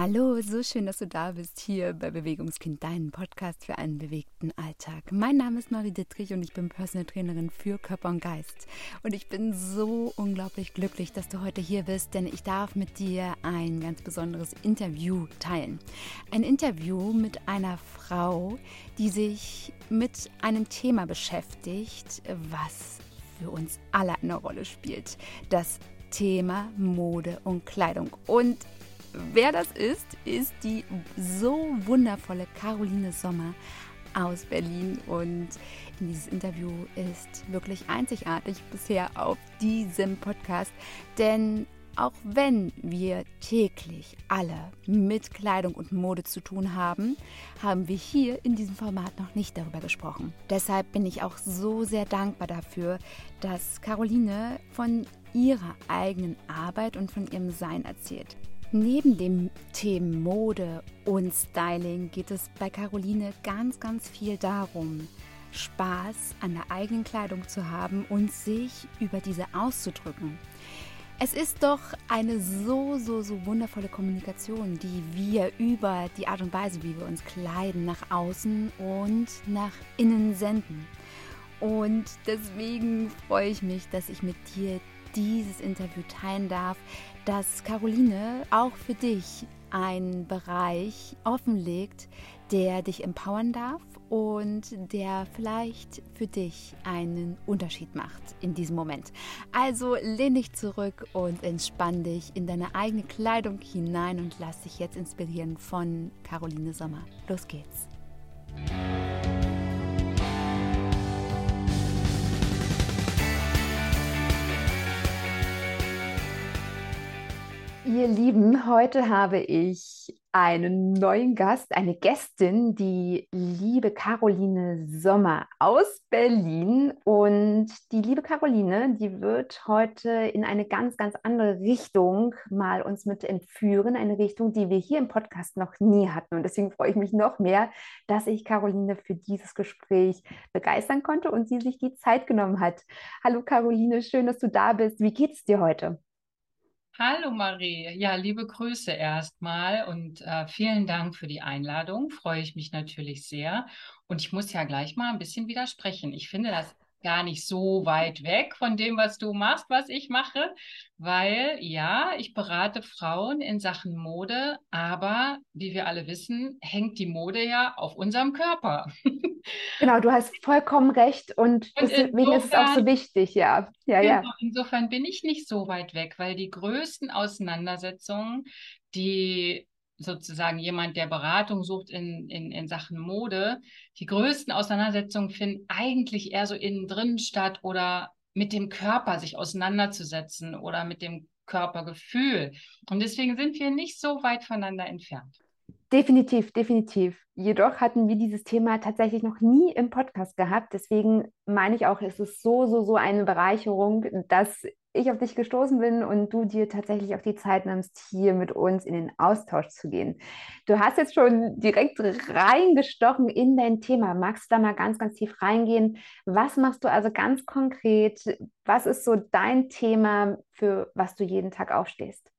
Hallo, so schön, dass du da bist hier bei Bewegungskind, deinem Podcast für einen bewegten Alltag. Mein Name ist Marie Dittrich und ich bin Personal Trainerin für Körper und Geist. Und ich bin so unglaublich glücklich, dass du heute hier bist, denn ich darf mit dir ein ganz besonderes Interview teilen. Ein Interview mit einer Frau, die sich mit einem Thema beschäftigt, was für uns alle eine Rolle spielt. Das Thema Mode und Kleidung. Und Wer das ist, ist die so wundervolle Caroline Sommer aus Berlin und dieses Interview ist wirklich einzigartig bisher auf diesem Podcast, denn auch wenn wir täglich alle mit Kleidung und Mode zu tun haben, haben wir hier in diesem Format noch nicht darüber gesprochen. Deshalb bin ich auch so sehr dankbar dafür, dass Caroline von ihrer eigenen Arbeit und von ihrem Sein erzählt. Neben dem Themen Mode und Styling geht es bei Caroline ganz, ganz viel darum, Spaß an der eigenen Kleidung zu haben und sich über diese auszudrücken. Es ist doch eine so, so, so wundervolle Kommunikation, die wir über die Art und Weise, wie wir uns kleiden, nach außen und nach innen senden. Und deswegen freue ich mich, dass ich mit dir dieses Interview teilen darf, dass Caroline auch für dich einen Bereich offenlegt, der dich empowern darf und der vielleicht für dich einen Unterschied macht in diesem Moment. Also lehn dich zurück und entspann dich in deine eigene Kleidung hinein und lass dich jetzt inspirieren von Caroline Sommer. Los geht's. Ihr Lieben, heute habe ich einen neuen Gast, eine Gästin, die liebe Caroline Sommer aus Berlin. Und die liebe Caroline, die wird heute in eine ganz, ganz andere Richtung mal uns mit entführen. Eine Richtung, die wir hier im Podcast noch nie hatten. Und deswegen freue ich mich noch mehr, dass ich Caroline für dieses Gespräch begeistern konnte und sie sich die Zeit genommen hat. Hallo Caroline, schön, dass du da bist. Wie geht es dir heute? Hallo Marie, ja, liebe Grüße erstmal und äh, vielen Dank für die Einladung. Freue ich mich natürlich sehr. Und ich muss ja gleich mal ein bisschen widersprechen. Ich finde das gar nicht so weit weg von dem, was du machst, was ich mache, weil ja, ich berate Frauen in Sachen Mode, aber wie wir alle wissen, hängt die Mode ja auf unserem Körper. Genau, du hast vollkommen recht und, und deswegen insofern, ist es auch so wichtig, ja. Ja, genau, ja. Insofern bin ich nicht so weit weg, weil die größten Auseinandersetzungen, die sozusagen jemand, der Beratung sucht in, in, in Sachen Mode, die größten Auseinandersetzungen finden eigentlich eher so innen drin statt oder mit dem Körper sich auseinanderzusetzen oder mit dem Körpergefühl. Und deswegen sind wir nicht so weit voneinander entfernt. Definitiv, definitiv. Jedoch hatten wir dieses Thema tatsächlich noch nie im Podcast gehabt. Deswegen meine ich auch, es ist so, so, so eine Bereicherung, dass ich auf dich gestoßen bin und du dir tatsächlich auch die Zeit nimmst, hier mit uns in den Austausch zu gehen. Du hast jetzt schon direkt reingestochen in dein Thema. Magst du da mal ganz, ganz tief reingehen? Was machst du also ganz konkret? Was ist so dein Thema, für was du jeden Tag aufstehst?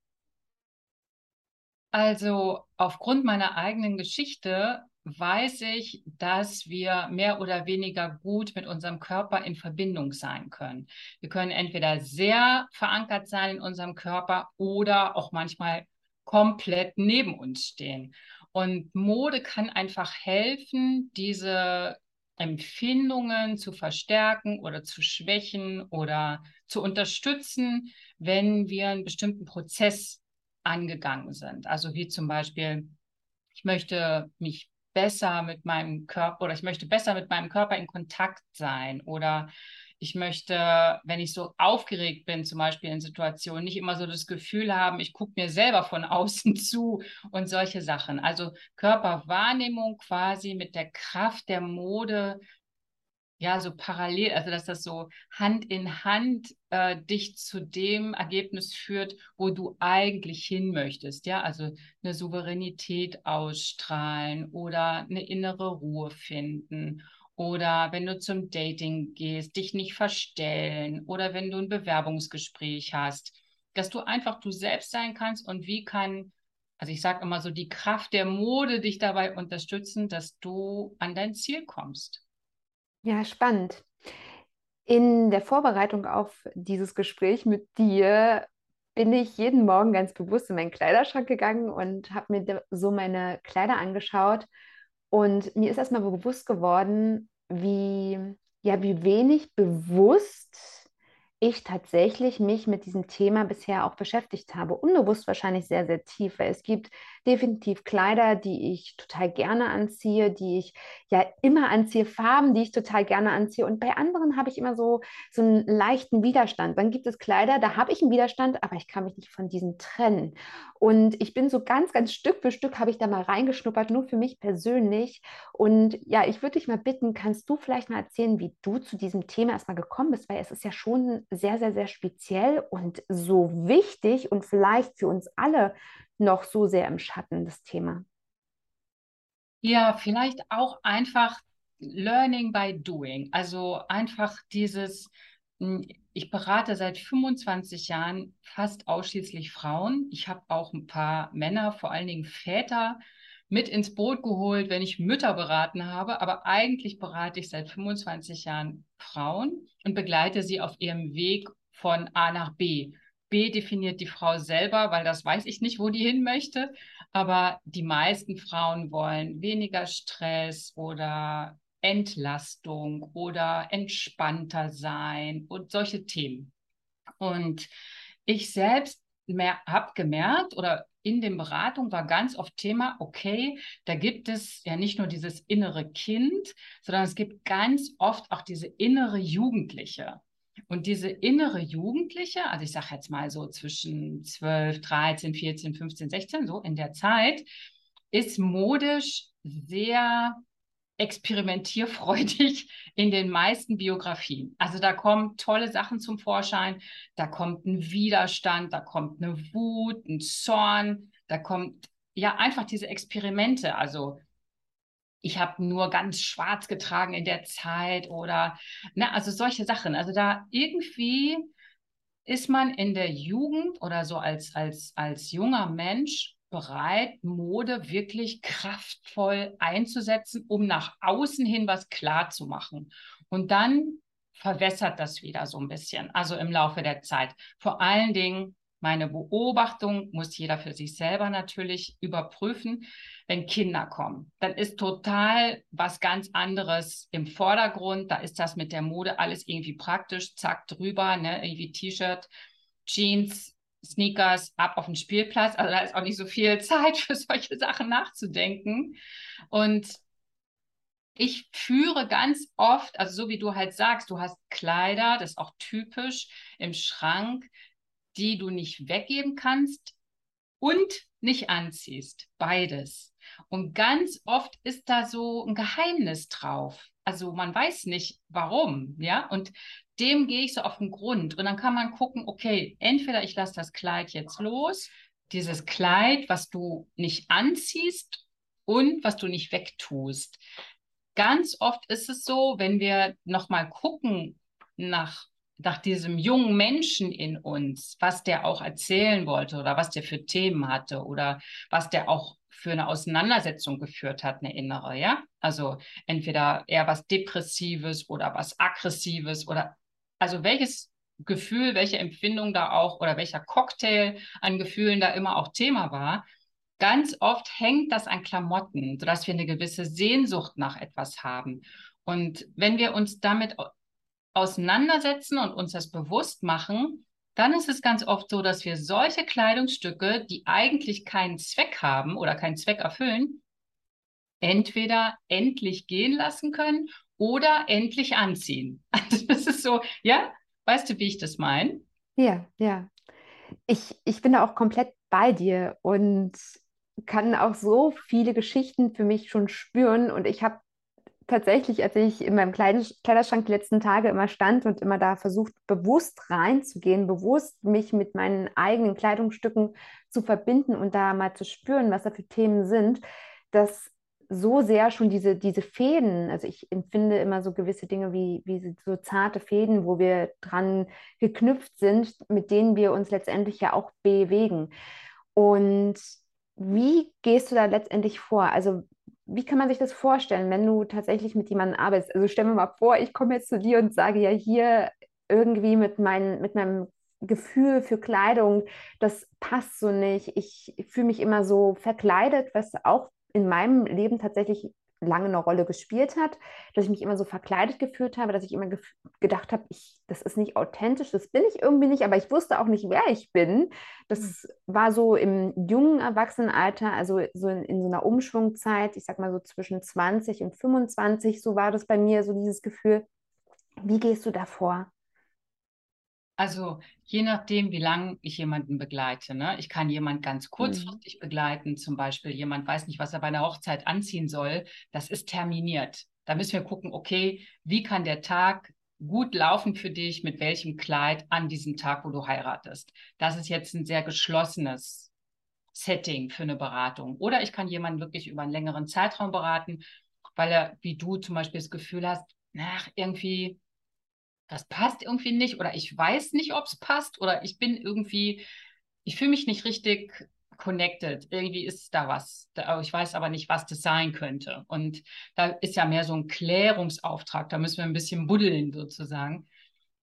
Also aufgrund meiner eigenen Geschichte weiß ich, dass wir mehr oder weniger gut mit unserem Körper in Verbindung sein können. Wir können entweder sehr verankert sein in unserem Körper oder auch manchmal komplett neben uns stehen. Und Mode kann einfach helfen, diese Empfindungen zu verstärken oder zu schwächen oder zu unterstützen, wenn wir einen bestimmten Prozess angegangen sind. Also wie zum Beispiel, ich möchte mich besser mit meinem Körper oder ich möchte besser mit meinem Körper in Kontakt sein oder ich möchte, wenn ich so aufgeregt bin, zum Beispiel in Situationen, nicht immer so das Gefühl haben, ich gucke mir selber von außen zu und solche Sachen. Also Körperwahrnehmung quasi mit der Kraft der Mode ja, so parallel, also dass das so Hand in Hand äh, dich zu dem Ergebnis führt, wo du eigentlich hin möchtest, ja, also eine Souveränität ausstrahlen oder eine innere Ruhe finden oder wenn du zum Dating gehst, dich nicht verstellen oder wenn du ein Bewerbungsgespräch hast, dass du einfach du selbst sein kannst und wie kann also ich sage immer so, die Kraft der Mode dich dabei unterstützen, dass du an dein Ziel kommst. Ja, spannend. In der Vorbereitung auf dieses Gespräch mit dir bin ich jeden Morgen ganz bewusst in meinen Kleiderschrank gegangen und habe mir so meine Kleider angeschaut. Und mir ist erstmal bewusst geworden, wie, ja, wie wenig bewusst ich tatsächlich mich mit diesem Thema bisher auch beschäftigt habe. Unbewusst wahrscheinlich sehr, sehr tief, weil es gibt definitiv Kleider, die ich total gerne anziehe, die ich ja immer anziehe, Farben, die ich total gerne anziehe. Und bei anderen habe ich immer so, so einen leichten Widerstand. Dann gibt es Kleider, da habe ich einen Widerstand, aber ich kann mich nicht von diesen trennen. Und ich bin so ganz, ganz Stück für Stück habe ich da mal reingeschnuppert, nur für mich persönlich. Und ja, ich würde dich mal bitten, kannst du vielleicht mal erzählen, wie du zu diesem Thema erstmal gekommen bist, weil es ist ja schon sehr, sehr, sehr speziell und so wichtig und vielleicht für uns alle noch so sehr im Schatten, das Thema. Ja, vielleicht auch einfach Learning by Doing. Also einfach dieses, hm, ich berate seit 25 Jahren fast ausschließlich Frauen. Ich habe auch ein paar Männer, vor allen Dingen Väter, mit ins Boot geholt, wenn ich Mütter beraten habe. Aber eigentlich berate ich seit 25 Jahren Frauen und begleite sie auf ihrem Weg von A nach B. B definiert die Frau selber, weil das weiß ich nicht, wo die hin möchte. Aber die meisten Frauen wollen weniger Stress oder Entlastung oder entspannter sein und solche Themen. Und ich selbst habe gemerkt oder in den Beratungen war ganz oft Thema, okay, da gibt es ja nicht nur dieses innere Kind, sondern es gibt ganz oft auch diese innere Jugendliche. Und diese innere Jugendliche, also ich sage jetzt mal so zwischen 12, 13, 14, 15, 16, so in der Zeit, ist modisch sehr experimentierfreudig in den meisten Biografien. Also da kommen tolle Sachen zum Vorschein, da kommt ein Widerstand, da kommt eine Wut, ein Zorn, da kommt ja einfach diese Experimente. Also ich habe nur ganz schwarz getragen in der Zeit oder ne, also solche Sachen. Also da irgendwie ist man in der Jugend oder so als, als, als junger Mensch bereit, Mode wirklich kraftvoll einzusetzen, um nach außen hin was klar zu machen. Und dann verwässert das wieder so ein bisschen, also im Laufe der Zeit. Vor allen Dingen meine Beobachtung muss jeder für sich selber natürlich überprüfen. Wenn Kinder kommen, dann ist total was ganz anderes im Vordergrund. Da ist das mit der Mode alles irgendwie praktisch, zack drüber, ne? irgendwie T-Shirt, Jeans, Sneakers ab auf den Spielplatz. Also da ist auch nicht so viel Zeit für solche Sachen nachzudenken. Und ich führe ganz oft, also so wie du halt sagst, du hast Kleider, das ist auch typisch im Schrank, die du nicht weggeben kannst und nicht anziehst. Beides. Und ganz oft ist da so ein Geheimnis drauf. Also man weiß nicht warum, ja. Und dem gehe ich so auf den Grund. Und dann kann man gucken, okay, entweder ich lasse das Kleid jetzt los, dieses Kleid, was du nicht anziehst und was du nicht wegtust. Ganz oft ist es so, wenn wir nochmal gucken nach, nach diesem jungen Menschen in uns, was der auch erzählen wollte oder was der für Themen hatte oder was der auch für eine Auseinandersetzung geführt hat, eine innere, ja? Also entweder eher was Depressives oder was Aggressives oder also welches Gefühl, welche Empfindung da auch oder welcher Cocktail an Gefühlen da immer auch Thema war. Ganz oft hängt das an Klamotten, sodass wir eine gewisse Sehnsucht nach etwas haben. Und wenn wir uns damit auseinandersetzen und uns das bewusst machen, dann ist es ganz oft so, dass wir solche Kleidungsstücke, die eigentlich keinen Zweck haben oder keinen Zweck erfüllen, entweder endlich gehen lassen können oder endlich anziehen. Also das ist so, ja, weißt du, wie ich das meine? Ja, ja. Ich, ich bin da auch komplett bei dir und kann auch so viele Geschichten für mich schon spüren. Und ich habe tatsächlich, als ich in meinem Kleiderschrank die letzten Tage immer stand und immer da versucht, bewusst reinzugehen, bewusst mich mit meinen eigenen Kleidungsstücken zu verbinden und da mal zu spüren, was da für Themen sind, dass so sehr schon diese, diese Fäden, also ich empfinde immer so gewisse Dinge wie, wie so zarte Fäden, wo wir dran geknüpft sind, mit denen wir uns letztendlich ja auch bewegen. Und wie gehst du da letztendlich vor? Also wie kann man sich das vorstellen, wenn du tatsächlich mit jemandem arbeitest? Also stell mir mal vor, ich komme jetzt zu dir und sage ja hier irgendwie mit, mein, mit meinem Gefühl für Kleidung, das passt so nicht. Ich fühle mich immer so verkleidet, was auch in meinem Leben tatsächlich lange eine Rolle gespielt hat, dass ich mich immer so verkleidet gefühlt habe, dass ich immer gedacht habe, ich, das ist nicht authentisch, das bin ich irgendwie nicht, aber ich wusste auch nicht, wer ich bin. Das mhm. war so im jungen Erwachsenenalter, also so in, in so einer Umschwungzeit, ich sag mal so zwischen 20 und 25, so war das bei mir, so dieses Gefühl. Wie gehst du davor? Also je nachdem, wie lange ich jemanden begleite. Ne? Ich kann jemanden ganz mhm. kurzfristig mhm. begleiten, zum Beispiel jemand weiß nicht, was er bei einer Hochzeit anziehen soll. Das ist terminiert. Da müssen wir gucken, okay, wie kann der Tag gut laufen für dich, mit welchem Kleid an diesem Tag, wo du heiratest. Das ist jetzt ein sehr geschlossenes Setting für eine Beratung. Oder ich kann jemanden wirklich über einen längeren Zeitraum beraten, weil er, wie du zum Beispiel das Gefühl hast, ach, irgendwie das passt irgendwie nicht oder ich weiß nicht, ob es passt oder ich bin irgendwie, ich fühle mich nicht richtig connected. Irgendwie ist da was. ich weiß aber nicht, was das sein könnte. Und da ist ja mehr so ein Klärungsauftrag. Da müssen wir ein bisschen buddeln sozusagen.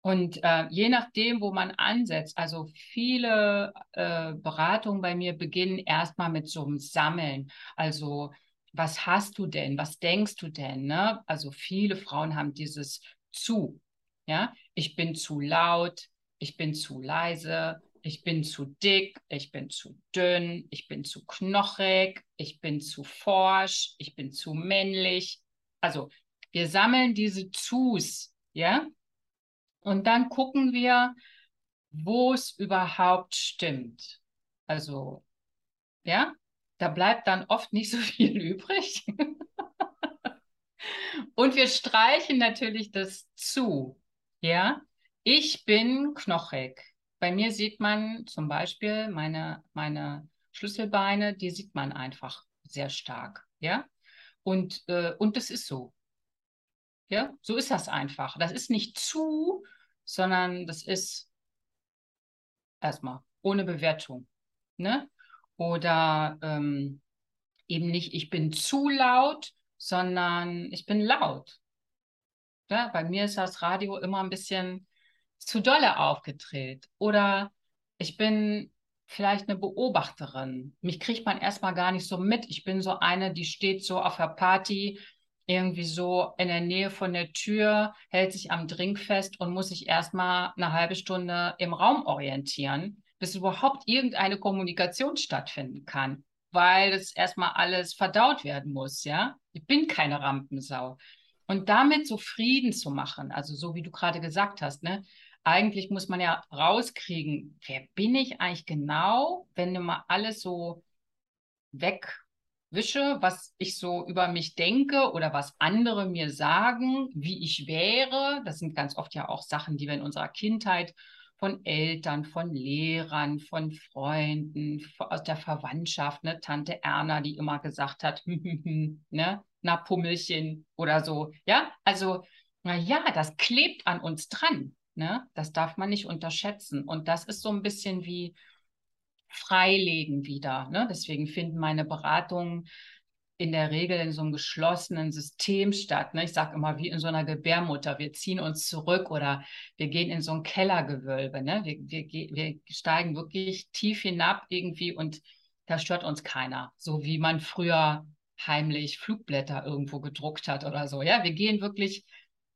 Und äh, je nachdem, wo man ansetzt, also viele äh, Beratungen bei mir beginnen erstmal mit so einem Sammeln. Also was hast du denn? Was denkst du denn? Ne? Also viele Frauen haben dieses zu. Ja, ich bin zu laut, ich bin zu leise, ich bin zu dick, ich bin zu dünn, ich bin zu knochig, ich bin zu forsch, ich bin zu männlich. Also wir sammeln diese Zus, ja, und dann gucken wir, wo es überhaupt stimmt. Also, ja, da bleibt dann oft nicht so viel übrig. und wir streichen natürlich das zu. Ja, ich bin knochig. Bei mir sieht man zum Beispiel meine, meine Schlüsselbeine, die sieht man einfach sehr stark. Ja, und, äh, und das ist so. Ja, so ist das einfach. Das ist nicht zu, sondern das ist erstmal ohne Bewertung. Ne? Oder ähm, eben nicht, ich bin zu laut, sondern ich bin laut. Ja, bei mir ist das Radio immer ein bisschen zu dolle aufgedreht. Oder ich bin vielleicht eine Beobachterin. Mich kriegt man erstmal gar nicht so mit. Ich bin so eine, die steht so auf der Party, irgendwie so in der Nähe von der Tür, hält sich am Drink fest und muss sich erstmal eine halbe Stunde im Raum orientieren, bis überhaupt irgendeine Kommunikation stattfinden kann, weil das erstmal alles verdaut werden muss, ja. Ich bin keine Rampensau. Und damit so Frieden zu machen, also so wie du gerade gesagt hast, ne? Eigentlich muss man ja rauskriegen, wer bin ich eigentlich genau, wenn immer alles so wegwische, was ich so über mich denke oder was andere mir sagen, wie ich wäre. Das sind ganz oft ja auch Sachen, die wir in unserer Kindheit von Eltern, von Lehrern, von Freunden, aus der Verwandtschaft, ne? Tante Erna, die immer gesagt hat, ne? na Pummelchen oder so. Ja, also, na ja, das klebt an uns dran. Ne? Das darf man nicht unterschätzen. Und das ist so ein bisschen wie Freilegen wieder. Ne? Deswegen finden meine Beratungen in der Regel in so einem geschlossenen System statt. Ne? Ich sage immer wie in so einer Gebärmutter. Wir ziehen uns zurück oder wir gehen in so ein Kellergewölbe. Ne? Wir, wir, wir steigen wirklich tief hinab irgendwie und da stört uns keiner. So wie man früher heimlich Flugblätter irgendwo gedruckt hat oder so. Ja, wir gehen wirklich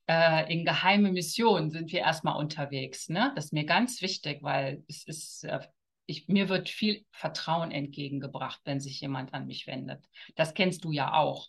äh, in geheime Missionen, sind wir erstmal unterwegs. Ne? Das ist mir ganz wichtig, weil es ist, äh, ich, mir wird viel Vertrauen entgegengebracht, wenn sich jemand an mich wendet. Das kennst du ja auch.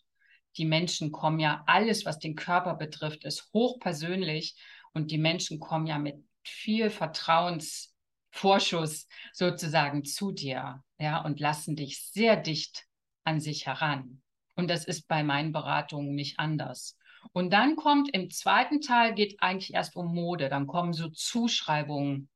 Die Menschen kommen ja, alles, was den Körper betrifft, ist hochpersönlich und die Menschen kommen ja mit viel Vertrauensvorschuss sozusagen zu dir, ja, und lassen dich sehr dicht an sich heran. Und das ist bei meinen Beratungen nicht anders. Und dann kommt im zweiten Teil geht eigentlich erst um Mode. Dann kommen so Zuschreibungen.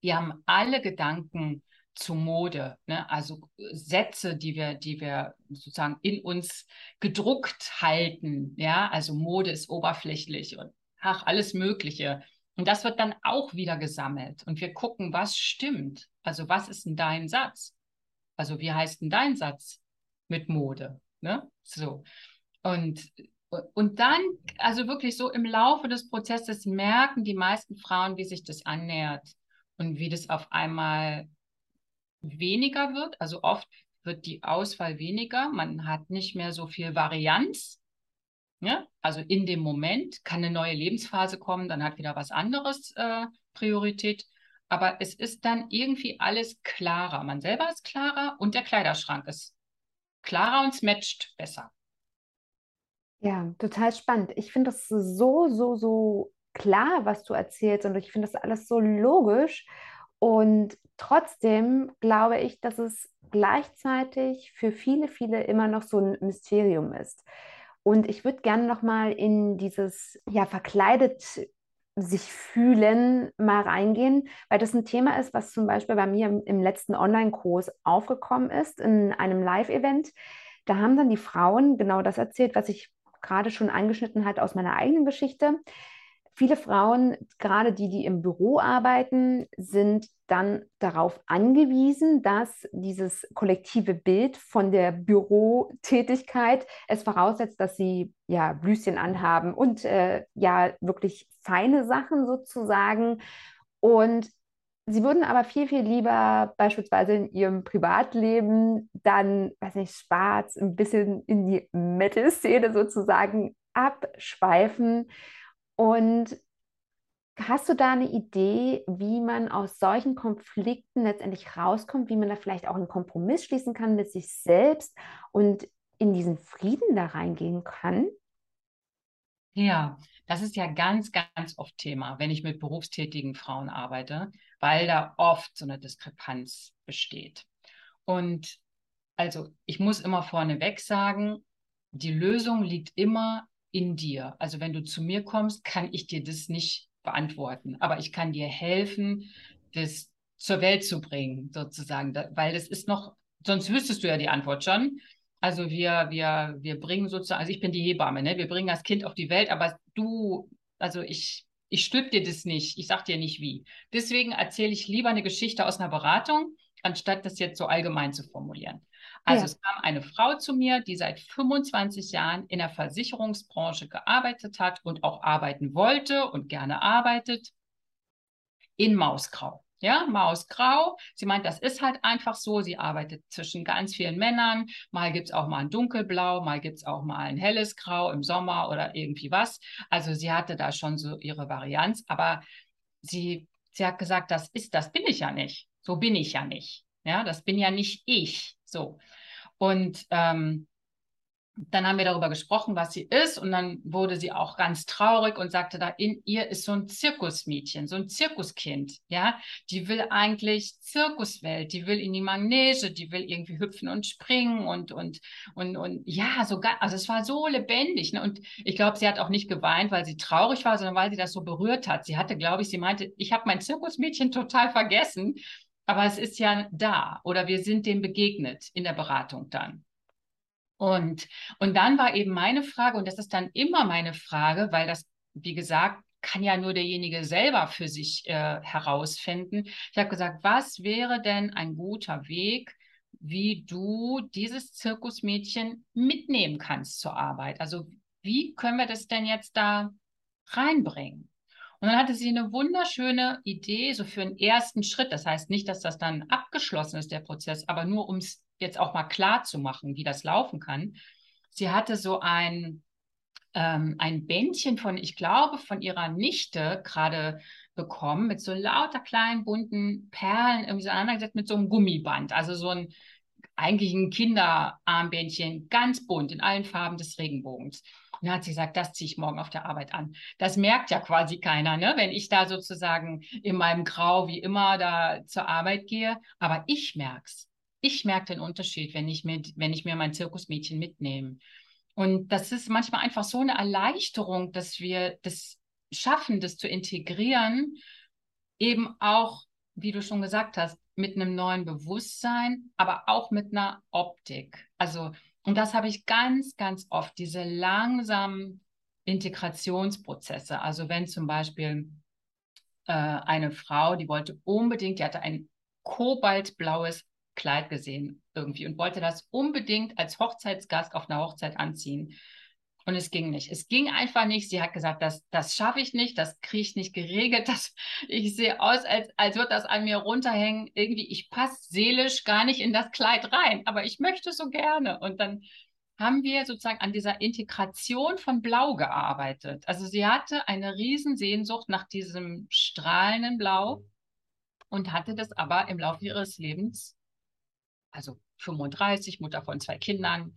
Wir haben alle Gedanken zu Mode, ne? also Sätze, die wir, die wir sozusagen in uns gedruckt halten. Ja, also Mode ist oberflächlich und ach, alles Mögliche. Und das wird dann auch wieder gesammelt. Und wir gucken, was stimmt. Also was ist denn dein Satz? Also wie heißt denn dein Satz mit Mode? Ne? So. Und, und dann, also wirklich so im Laufe des Prozesses merken die meisten Frauen, wie sich das annähert und wie das auf einmal weniger wird. Also oft wird die Auswahl weniger. Man hat nicht mehr so viel Varianz. Ja? Also in dem Moment kann eine neue Lebensphase kommen, dann hat wieder was anderes äh, Priorität. Aber es ist dann irgendwie alles klarer. Man selber ist klarer und der Kleiderschrank ist klarer und es matcht besser. Ja, total spannend. Ich finde das so, so, so klar, was du erzählst und ich finde das alles so logisch. Und trotzdem glaube ich, dass es gleichzeitig für viele, viele immer noch so ein Mysterium ist. Und ich würde gerne noch mal in dieses ja verkleidet sich fühlen mal reingehen, weil das ein Thema ist, was zum Beispiel bei mir im, im letzten Online-Kurs aufgekommen ist in einem Live-Event. Da haben dann die Frauen genau das erzählt, was ich gerade schon angeschnitten hatte aus meiner eigenen Geschichte. Viele Frauen, gerade die, die im Büro arbeiten, sind dann darauf angewiesen, dass dieses kollektive Bild von der Bürotätigkeit es voraussetzt, dass sie ja Blüschen anhaben und äh, ja wirklich feine Sachen sozusagen. Und sie würden aber viel, viel lieber beispielsweise in ihrem Privatleben dann, weiß nicht, schwarz, ein bisschen in die Metal-Szene sozusagen abschweifen und hast du da eine Idee, wie man aus solchen Konflikten letztendlich rauskommt, wie man da vielleicht auch einen Kompromiss schließen kann mit sich selbst und in diesen Frieden da reingehen kann? Ja, das ist ja ganz, ganz oft Thema, wenn ich mit berufstätigen Frauen arbeite, weil da oft so eine Diskrepanz besteht. Und also ich muss immer vorneweg sagen, die Lösung liegt immer in dir. Also wenn du zu mir kommst, kann ich dir das nicht beantworten, aber ich kann dir helfen, das zur Welt zu bringen, sozusagen, weil das ist noch, sonst wüsstest du ja die Antwort schon. Also wir, wir, wir bringen sozusagen, also ich bin die Hebamme, ne? Wir bringen das Kind auf die Welt, aber du, also ich, ich stülp dir das nicht, ich sag dir nicht wie. Deswegen erzähle ich lieber eine Geschichte aus einer Beratung, anstatt das jetzt so allgemein zu formulieren. Also ja. es kam eine Frau zu mir, die seit 25 Jahren in der Versicherungsbranche gearbeitet hat und auch arbeiten wollte und gerne arbeitet in Mausgrau. Ja, Mausgrau. Sie meint, das ist halt einfach so. Sie arbeitet zwischen ganz vielen Männern. Mal gibt es auch mal ein dunkelblau, mal gibt es auch mal ein helles Grau im Sommer oder irgendwie was. Also sie hatte da schon so ihre Varianz, aber sie, sie hat gesagt, das ist, das bin ich ja nicht. So bin ich ja nicht. Ja, das bin ja nicht ich. So. Und ähm, dann haben wir darüber gesprochen, was sie ist. Und dann wurde sie auch ganz traurig und sagte, da in ihr ist so ein Zirkusmädchen, so ein Zirkuskind. Ja, die will eigentlich Zirkuswelt, die will in die Manege, die will irgendwie hüpfen und springen und, und, und, und ja, sogar, also es war so lebendig. Ne? Und ich glaube, sie hat auch nicht geweint, weil sie traurig war, sondern weil sie das so berührt hat. Sie hatte, glaube ich, sie meinte, ich habe mein Zirkusmädchen total vergessen aber es ist ja da oder wir sind dem begegnet in der Beratung dann. Und, und dann war eben meine Frage, und das ist dann immer meine Frage, weil das, wie gesagt, kann ja nur derjenige selber für sich äh, herausfinden. Ich habe gesagt, was wäre denn ein guter Weg, wie du dieses Zirkusmädchen mitnehmen kannst zur Arbeit? Also wie können wir das denn jetzt da reinbringen? Und dann hatte sie eine wunderschöne Idee, so für einen ersten Schritt. Das heißt nicht, dass das dann abgeschlossen ist, der Prozess, aber nur um es jetzt auch mal klar zu machen, wie das laufen kann. Sie hatte so ein, ähm, ein Bändchen von, ich glaube, von ihrer Nichte gerade bekommen, mit so lauter kleinen bunten Perlen irgendwie so aneinandergesetzt mit so einem Gummiband. Also so ein eigentlich ein Kinderarmbändchen, ganz bunt, in allen Farben des Regenbogens. Und dann hat sie gesagt, das ziehe ich morgen auf der Arbeit an. Das merkt ja quasi keiner, ne? wenn ich da sozusagen in meinem Grau wie immer da zur Arbeit gehe. Aber ich merke es. Ich merke den Unterschied, wenn ich, mir, wenn ich mir mein Zirkusmädchen mitnehme. Und das ist manchmal einfach so eine Erleichterung, dass wir das schaffen, das zu integrieren, eben auch, wie du schon gesagt hast, mit einem neuen Bewusstsein, aber auch mit einer Optik. Also und das habe ich ganz, ganz oft, diese langsamen Integrationsprozesse. Also wenn zum Beispiel äh, eine Frau, die wollte unbedingt, die hatte ein kobaltblaues Kleid gesehen, irgendwie und wollte das unbedingt als Hochzeitsgast auf einer Hochzeit anziehen. Und es ging nicht. Es ging einfach nicht. Sie hat gesagt, das, das schaffe ich nicht, das kriege ich nicht geregelt. Das, ich sehe aus, als, als würde das an mir runterhängen. Irgendwie, ich passe seelisch gar nicht in das Kleid rein, aber ich möchte so gerne. Und dann haben wir sozusagen an dieser Integration von Blau gearbeitet. Also sie hatte eine Riesensehnsucht nach diesem strahlenden Blau und hatte das aber im Laufe ihres Lebens, also 35, Mutter von zwei Kindern,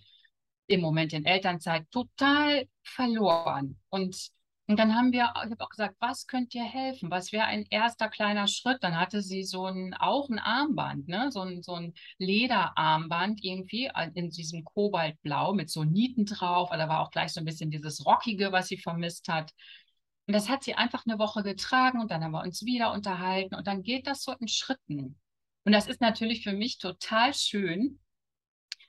im Moment in Elternzeit, total verloren. Und, und dann haben wir, ich habe auch gesagt, was könnt ihr helfen? Was wäre ein erster kleiner Schritt? Dann hatte sie so ein, auch ein Armband, ne? so, ein, so ein Lederarmband irgendwie in diesem Kobaltblau mit so Nieten drauf. Da war auch gleich so ein bisschen dieses Rockige, was sie vermisst hat. Und das hat sie einfach eine Woche getragen und dann haben wir uns wieder unterhalten und dann geht das so in Schritten. Und das ist natürlich für mich total schön,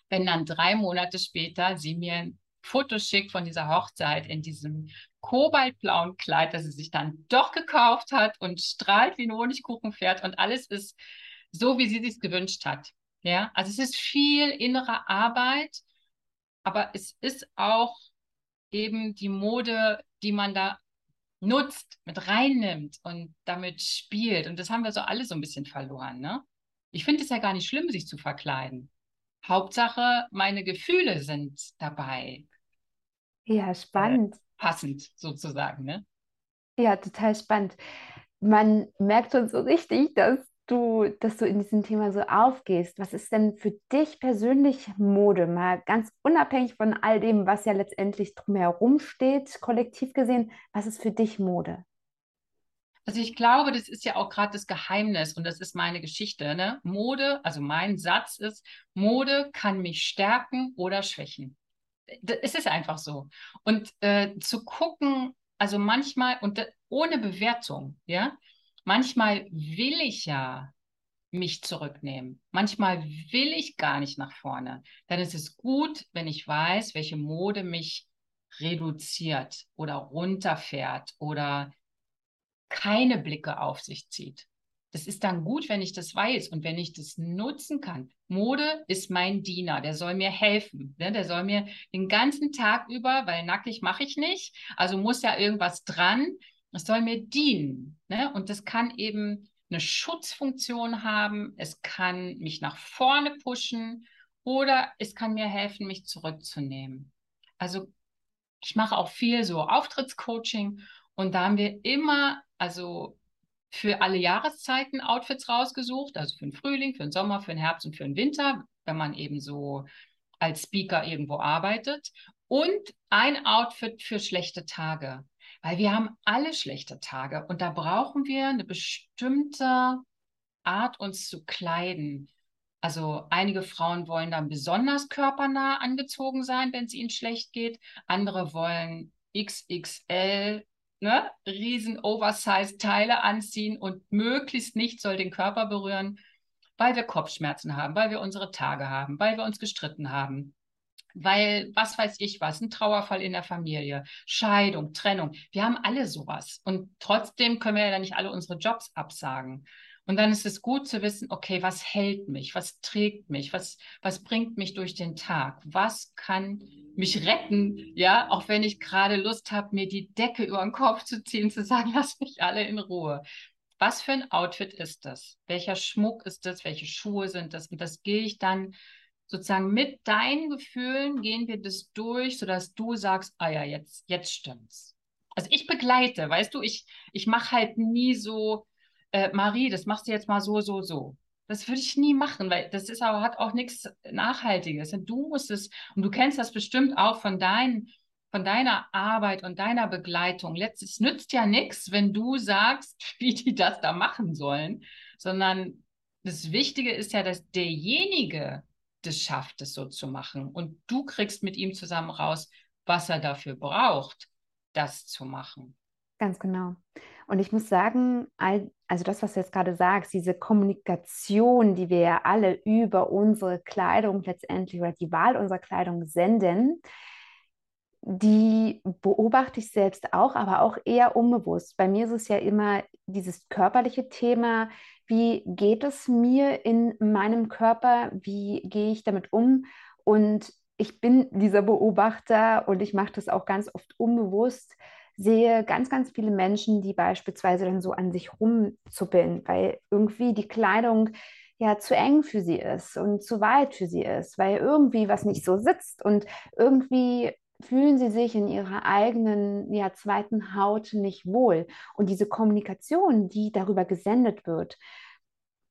wenn dann drei Monate später sie mir ein Foto schickt von dieser Hochzeit in diesem kobaltblauen Kleid, das sie sich dann doch gekauft hat und strahlt wie ein Honigkuchenpferd und alles ist so, wie sie sich gewünscht hat. Ja, also es ist viel innere Arbeit, aber es ist auch eben die Mode, die man da nutzt, mit reinnimmt und damit spielt. Und das haben wir so alle so ein bisschen verloren. Ne? Ich finde es ja gar nicht schlimm, sich zu verkleiden. Hauptsache, meine Gefühle sind dabei. Ja, spannend. Äh, passend sozusagen, ne? Ja, total spannend. Man merkt schon so richtig, dass du, dass du in diesem Thema so aufgehst. Was ist denn für dich persönlich Mode? Mal ganz unabhängig von all dem, was ja letztendlich drumherum steht, kollektiv gesehen, was ist für dich Mode? Also ich glaube, das ist ja auch gerade das Geheimnis und das ist meine Geschichte. Ne? Mode, also mein Satz ist, Mode kann mich stärken oder schwächen. Es ist einfach so. Und äh, zu gucken, also manchmal, und ohne Bewertung, ja, manchmal will ich ja mich zurücknehmen. Manchmal will ich gar nicht nach vorne. Dann ist es gut, wenn ich weiß, welche Mode mich reduziert oder runterfährt oder keine Blicke auf sich zieht. Das ist dann gut, wenn ich das weiß und wenn ich das nutzen kann. Mode ist mein Diener, der soll mir helfen. Ne? Der soll mir den ganzen Tag über, weil nackig mache ich nicht, also muss ja irgendwas dran. Es soll mir dienen. Ne? Und das kann eben eine Schutzfunktion haben. Es kann mich nach vorne pushen oder es kann mir helfen, mich zurückzunehmen. Also ich mache auch viel so Auftrittscoaching und da haben wir immer, also für alle Jahreszeiten Outfits rausgesucht, also für den Frühling, für den Sommer, für den Herbst und für den Winter, wenn man eben so als Speaker irgendwo arbeitet. Und ein Outfit für schlechte Tage, weil wir haben alle schlechte Tage und da brauchen wir eine bestimmte Art, uns zu kleiden. Also einige Frauen wollen dann besonders körpernah angezogen sein, wenn es ihnen schlecht geht. Andere wollen XXL ne, riesen Oversize-Teile anziehen und möglichst nicht soll den Körper berühren, weil wir Kopfschmerzen haben, weil wir unsere Tage haben, weil wir uns gestritten haben, weil was weiß ich was, ein Trauerfall in der Familie, Scheidung, Trennung. Wir haben alle sowas und trotzdem können wir ja nicht alle unsere Jobs absagen. Und dann ist es gut zu wissen, okay, was hält mich, was trägt mich, was, was bringt mich durch den Tag, was kann mich retten, ja, auch wenn ich gerade Lust habe, mir die Decke über den Kopf zu ziehen, zu sagen, lass mich alle in Ruhe. Was für ein Outfit ist das? Welcher Schmuck ist das? Welche Schuhe sind das? Und das gehe ich dann sozusagen mit deinen Gefühlen, gehen wir das durch, sodass du sagst, ah ja, jetzt, jetzt stimmt's. Also ich begleite, weißt du, ich, ich mache halt nie so, äh, Marie, das machst du jetzt mal so, so, so. Das würde ich nie machen, weil das ist aber, hat auch nichts Nachhaltiges. Und du musst es, und du kennst das bestimmt auch von deinen, von deiner Arbeit und deiner Begleitung. Letztes nützt ja nichts, wenn du sagst, wie die das da machen sollen, sondern das Wichtige ist ja, dass derjenige das schafft, es so zu machen. Und du kriegst mit ihm zusammen raus, was er dafür braucht, das zu machen. Ganz genau. Und ich muss sagen, also das, was du jetzt gerade sagst, diese Kommunikation, die wir ja alle über unsere Kleidung letztendlich oder die Wahl unserer Kleidung senden, die beobachte ich selbst auch, aber auch eher unbewusst. Bei mir ist es ja immer dieses körperliche Thema, wie geht es mir in meinem Körper, wie gehe ich damit um und ich bin dieser Beobachter und ich mache das auch ganz oft unbewusst, sehe ganz, ganz viele Menschen, die beispielsweise dann so an sich rumzuppeln, weil irgendwie die Kleidung ja zu eng für sie ist und zu weit für sie ist, weil irgendwie was nicht so sitzt und irgendwie fühlen sie sich in ihrer eigenen ja, zweiten Haut nicht wohl. Und diese Kommunikation, die darüber gesendet wird,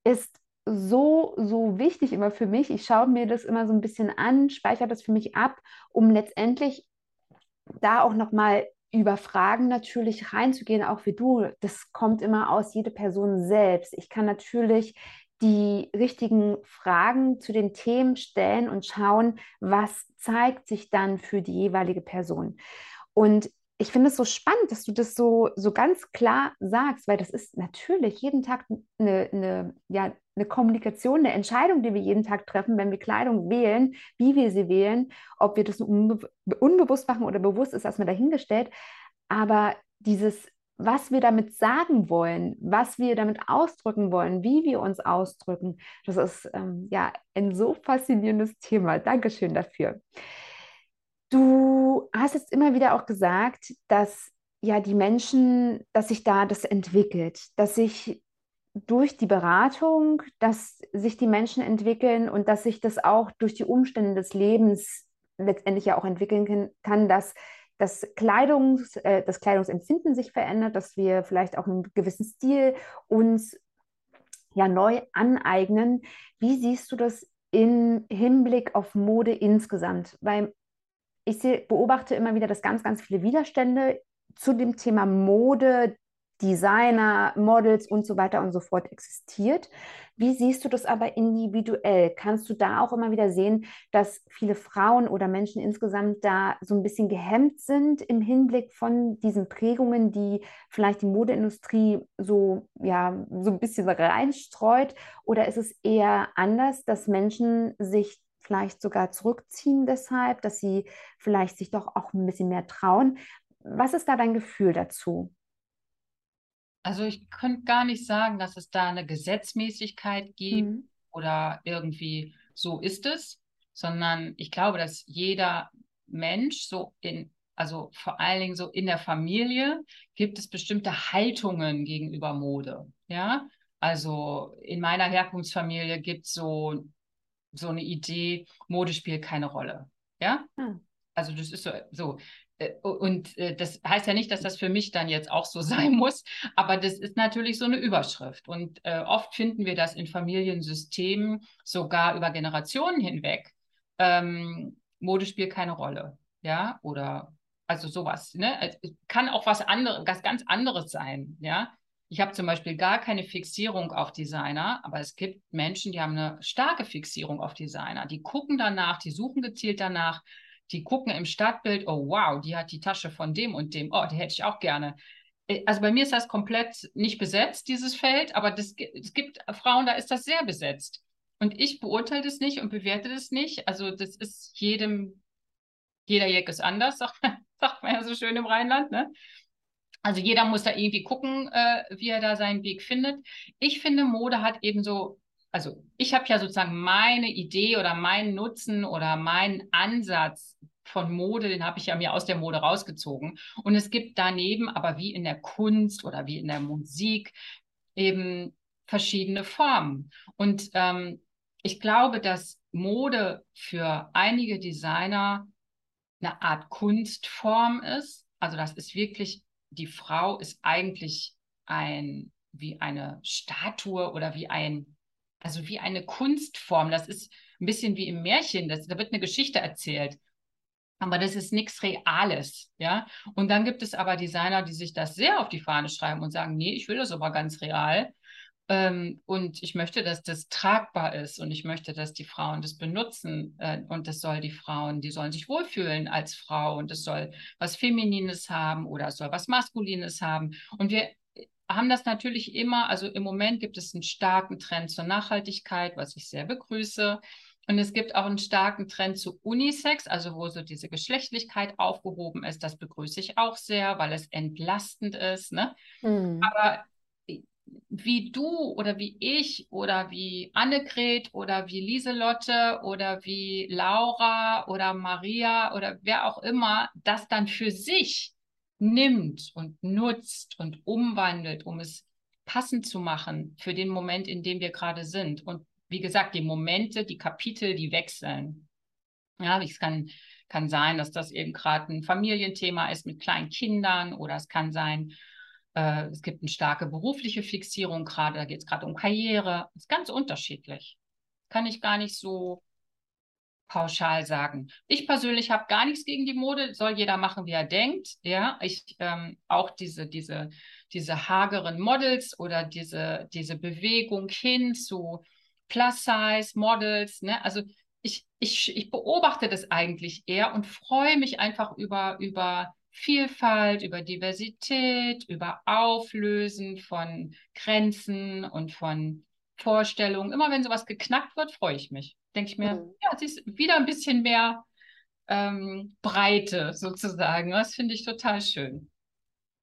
ist so, so wichtig immer für mich. Ich schaue mir das immer so ein bisschen an, speichere das für mich ab, um letztendlich da auch nochmal über Fragen natürlich reinzugehen, auch wie du. Das kommt immer aus jeder Person selbst. Ich kann natürlich die richtigen Fragen zu den Themen stellen und schauen, was zeigt sich dann für die jeweilige Person. Und ich finde es so spannend, dass du das so, so ganz klar sagst, weil das ist natürlich jeden Tag eine, eine, ja, eine Kommunikation, eine Entscheidung, die wir jeden Tag treffen, wenn wir Kleidung wählen, wie wir sie wählen, ob wir das unbe unbewusst machen oder bewusst ist erstmal dahingestellt. Aber dieses was wir damit sagen wollen, was wir damit ausdrücken wollen, wie wir uns ausdrücken. Das ist ähm, ja ein so faszinierendes Thema. Dankeschön dafür. Du hast jetzt immer wieder auch gesagt, dass ja die Menschen, dass sich da das entwickelt, dass sich durch die Beratung, dass sich die Menschen entwickeln und dass sich das auch durch die Umstände des Lebens letztendlich ja auch entwickeln kann, dass das, Kleidungs, äh, das Kleidungsempfinden sich verändert, dass wir vielleicht auch einen gewissen Stil uns ja neu aneignen. Wie siehst du das im Hinblick auf Mode insgesamt? Weil ich seh, beobachte immer wieder, dass ganz, ganz viele Widerstände zu dem Thema Mode, Designer, Models und so weiter und so fort existiert. Wie siehst du das aber individuell? Kannst du da auch immer wieder sehen, dass viele Frauen oder Menschen insgesamt da so ein bisschen gehemmt sind im Hinblick von diesen Prägungen, die vielleicht die Modeindustrie so, ja, so ein bisschen reinstreut? Oder ist es eher anders, dass Menschen sich vielleicht sogar zurückziehen deshalb, dass sie vielleicht sich doch auch ein bisschen mehr trauen? Was ist da dein Gefühl dazu? Also ich könnte gar nicht sagen, dass es da eine Gesetzmäßigkeit gibt mhm. oder irgendwie so ist es, sondern ich glaube, dass jeder Mensch so in, also vor allen Dingen so in der Familie gibt es bestimmte Haltungen gegenüber Mode. Ja, also in meiner Herkunftsfamilie gibt es so, so eine Idee, Mode spielt keine Rolle. Ja, mhm. also das ist so, so äh, und äh, das heißt ja nicht, dass das für mich dann jetzt auch so sein muss, aber das ist natürlich so eine Überschrift. Und äh, oft finden wir das in Familiensystemen sogar über Generationen hinweg. Ähm, Mode spielt keine Rolle, ja, oder also sowas. Ne? Es kann auch was anderes, was ganz anderes sein, ja. Ich habe zum Beispiel gar keine Fixierung auf Designer, aber es gibt Menschen, die haben eine starke Fixierung auf Designer. Die gucken danach, die suchen gezielt danach die gucken im Stadtbild, oh wow, die hat die Tasche von dem und dem, oh, die hätte ich auch gerne. Äh, also bei mir ist das komplett nicht besetzt, dieses Feld, aber das, es gibt Frauen, da ist das sehr besetzt. Und ich beurteile das nicht und bewerte das nicht. Also das ist jedem, jeder Jack ist anders, sagt man, ja so schön im Rheinland. Ne? Also jeder muss da irgendwie gucken, äh, wie er da seinen Weg findet. Ich finde, Mode hat eben so also ich habe ja sozusagen meine Idee oder meinen Nutzen oder meinen Ansatz von Mode, den habe ich ja mir aus der Mode rausgezogen. Und es gibt daneben aber wie in der Kunst oder wie in der Musik eben verschiedene Formen. Und ähm, ich glaube, dass Mode für einige Designer eine Art Kunstform ist. Also das ist wirklich, die Frau ist eigentlich ein, wie eine Statue oder wie ein also wie eine Kunstform. Das ist ein bisschen wie im Märchen. Das, da wird eine Geschichte erzählt. Aber das ist nichts Reales, ja. Und dann gibt es aber Designer, die sich das sehr auf die Fahne schreiben und sagen, nee, ich will das aber ganz real. Ähm, und ich möchte, dass das tragbar ist und ich möchte, dass die Frauen das benutzen. Äh, und das soll die Frauen, die sollen sich wohlfühlen als Frau und es soll was Feminines haben oder es soll was Maskulines haben. Und wir haben das natürlich immer, also im Moment gibt es einen starken Trend zur Nachhaltigkeit, was ich sehr begrüße. Und es gibt auch einen starken Trend zu Unisex, also wo so diese Geschlechtlichkeit aufgehoben ist. Das begrüße ich auch sehr, weil es entlastend ist. Ne? Mhm. Aber wie du oder wie ich oder wie Annegret oder wie Lieselotte oder wie Laura oder Maria oder wer auch immer das dann für sich nimmt und nutzt und umwandelt, um es passend zu machen für den Moment, in dem wir gerade sind. Und wie gesagt, die Momente, die Kapitel, die wechseln. Ja, es kann, kann sein, dass das eben gerade ein Familienthema ist mit kleinen Kindern oder es kann sein, äh, es gibt eine starke berufliche Fixierung gerade, da geht es gerade um Karriere. Das ist ganz unterschiedlich. Kann ich gar nicht so pauschal sagen. Ich persönlich habe gar nichts gegen die Mode, soll jeder machen, wie er denkt. Ja, ich ähm, auch diese, diese, diese hageren Models oder diese, diese Bewegung hin zu Plus-Size-Models. Ne? Also ich, ich, ich beobachte das eigentlich eher und freue mich einfach über, über Vielfalt, über Diversität, über Auflösen von Grenzen und von Vorstellungen. Immer wenn sowas geknackt wird, freue ich mich. Denke ich mir, mhm. ja, es ist wieder ein bisschen mehr ähm, Breite sozusagen. Das finde ich total schön.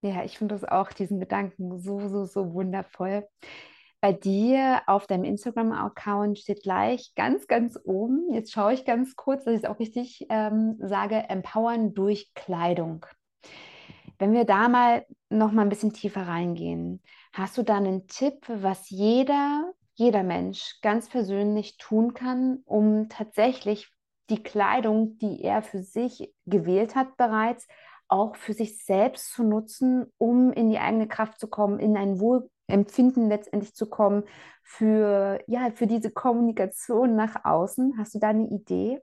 Ja, ich finde das auch, diesen Gedanken so, so, so wundervoll. Bei dir auf deinem Instagram-Account steht gleich ganz, ganz oben, jetzt schaue ich ganz kurz, dass ich es auch richtig ähm, sage, empowern durch Kleidung. Wenn wir da mal noch mal ein bisschen tiefer reingehen, hast du da einen Tipp, was jeder, jeder Mensch ganz persönlich tun kann, um tatsächlich die Kleidung, die er für sich gewählt hat bereits, auch für sich selbst zu nutzen, um in die eigene Kraft zu kommen, in ein Wohlempfinden letztendlich zu kommen, für, ja, für diese Kommunikation nach außen. Hast du da eine Idee?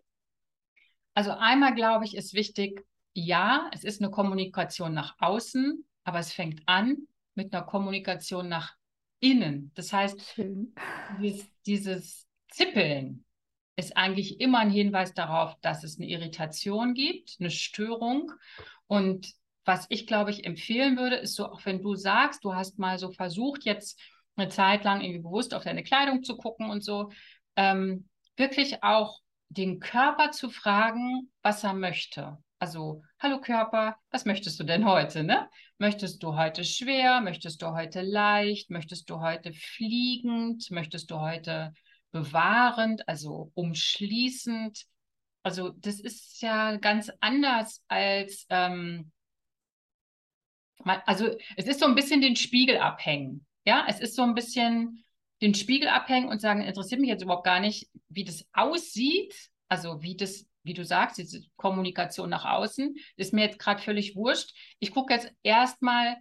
Also einmal glaube ich, ist wichtig, ja, es ist eine Kommunikation nach außen, aber es fängt an mit einer Kommunikation nach innen. Das heißt, dieses, dieses Zippeln, ist eigentlich immer ein Hinweis darauf, dass es eine Irritation gibt, eine Störung. Und was ich, glaube ich, empfehlen würde, ist so, auch wenn du sagst, du hast mal so versucht, jetzt eine Zeit lang irgendwie bewusst auf deine Kleidung zu gucken und so, ähm, wirklich auch den Körper zu fragen, was er möchte. Also, hallo Körper, was möchtest du denn heute? Ne? Möchtest du heute schwer? Möchtest du heute leicht? Möchtest du heute fliegend? Möchtest du heute bewahrend, also umschließend. Also das ist ja ganz anders als, ähm, also es ist so ein bisschen den Spiegel abhängen. Ja, es ist so ein bisschen den Spiegel abhängen und sagen, interessiert mich jetzt überhaupt gar nicht, wie das aussieht, also wie das, wie du sagst, diese Kommunikation nach außen, ist mir jetzt gerade völlig wurscht. Ich gucke jetzt erstmal,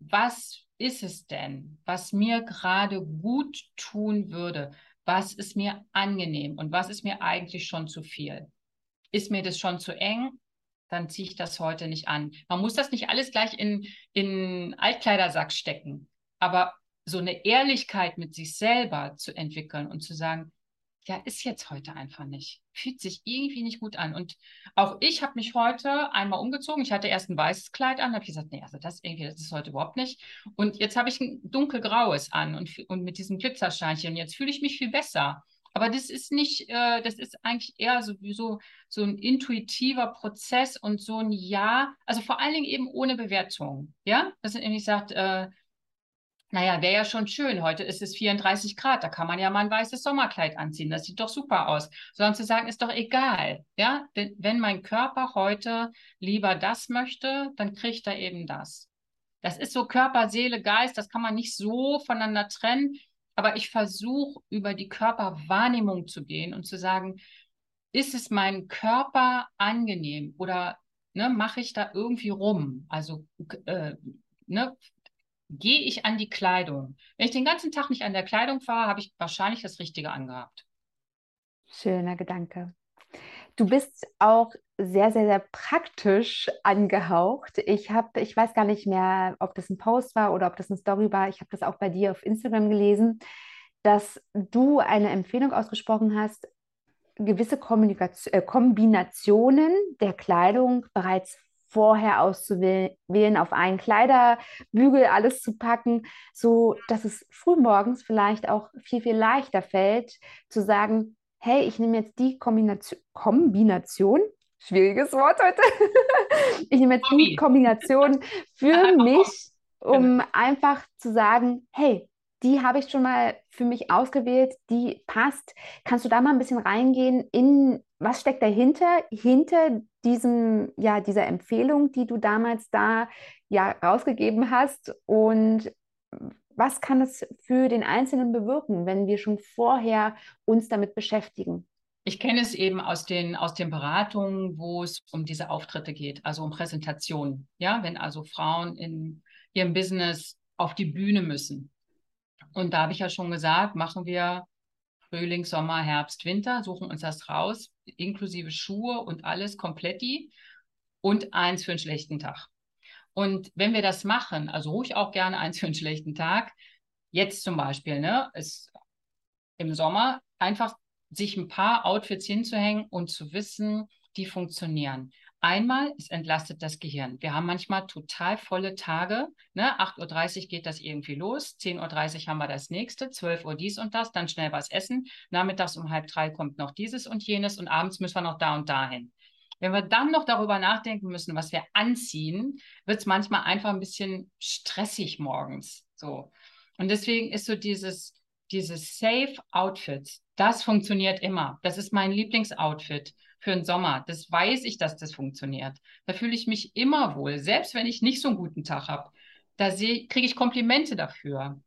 was ist es denn, was mir gerade gut tun würde? was ist mir angenehm und was ist mir eigentlich schon zu viel. Ist mir das schon zu eng, dann ziehe ich das heute nicht an. Man muss das nicht alles gleich in, in Altkleidersack stecken, aber so eine Ehrlichkeit mit sich selber zu entwickeln und zu sagen, ja, ist jetzt heute einfach nicht. Fühlt sich irgendwie nicht gut an. Und auch ich habe mich heute einmal umgezogen. Ich hatte erst ein weißes Kleid an, habe gesagt, nee, also das irgendwie, das ist heute überhaupt nicht. Und jetzt habe ich ein dunkelgraues an und, und mit diesem Glitzerscheinchen. Und jetzt fühle ich mich viel besser. Aber das ist nicht, äh, das ist eigentlich eher sowieso so ein intuitiver Prozess und so ein Ja, also vor allen Dingen eben ohne Bewertung. Ja, dass er irgendwie sagt, äh, naja, wäre ja schon schön. Heute ist es 34 Grad, da kann man ja mal ein weißes Sommerkleid anziehen. Das sieht doch super aus. Sondern zu sagen, ist doch egal. Ja, wenn mein Körper heute lieber das möchte, dann kriegt er eben das. Das ist so Körper, Seele, Geist, das kann man nicht so voneinander trennen. Aber ich versuche über die Körperwahrnehmung zu gehen und zu sagen, ist es meinem Körper angenehm oder ne, mache ich da irgendwie rum? Also äh, ne, gehe ich an die Kleidung. Wenn ich den ganzen Tag nicht an der Kleidung fahre, habe ich wahrscheinlich das Richtige angehabt. Schöner Gedanke. Du bist auch sehr, sehr, sehr praktisch angehaucht. Ich habe, ich weiß gar nicht mehr, ob das ein Post war oder ob das eine Story war. Ich habe das auch bei dir auf Instagram gelesen, dass du eine Empfehlung ausgesprochen hast, gewisse Kommunikation, äh, Kombinationen der Kleidung bereits vorher auszuwählen, auf einen Kleiderbügel alles zu packen, so dass es frühmorgens vielleicht auch viel, viel leichter fällt, zu sagen, hey, ich nehme jetzt die Kombination, Kombination schwieriges Wort heute. ich nehme jetzt die Kombination für mich, um genau. einfach zu sagen, hey, die habe ich schon mal für mich ausgewählt, die passt. Kannst du da mal ein bisschen reingehen in, was steckt dahinter, hinter diesem, ja, dieser Empfehlung, die du damals da ja rausgegeben hast und was kann es für den Einzelnen bewirken, wenn wir schon vorher uns damit beschäftigen? Ich kenne es eben aus den, aus den Beratungen, wo es um diese Auftritte geht, also um Präsentationen. Ja, wenn also Frauen in ihrem Business auf die Bühne müssen. Und da habe ich ja schon gesagt, machen wir Frühling, Sommer, Herbst, Winter, suchen uns das raus, inklusive Schuhe und alles kompletti und eins für einen schlechten Tag. Und wenn wir das machen, also ruhig auch gerne eins für einen schlechten Tag, jetzt zum Beispiel, ne, ist im Sommer einfach sich ein paar Outfits hinzuhängen und zu wissen, die funktionieren. Einmal, es entlastet das Gehirn. Wir haben manchmal total volle Tage. Ne? 8.30 Uhr geht das irgendwie los, 10.30 Uhr haben wir das nächste, 12 Uhr dies und das, dann schnell was essen. Nachmittags um halb drei kommt noch dieses und jenes und abends müssen wir noch da und dahin. Wenn wir dann noch darüber nachdenken müssen, was wir anziehen, wird es manchmal einfach ein bisschen stressig morgens. So. Und deswegen ist so dieses, dieses Safe Outfit, das funktioniert immer. Das ist mein Lieblingsoutfit für den Sommer. Das weiß ich, dass das funktioniert. Da fühle ich mich immer wohl, selbst wenn ich nicht so einen guten Tag habe. Da kriege ich Komplimente dafür.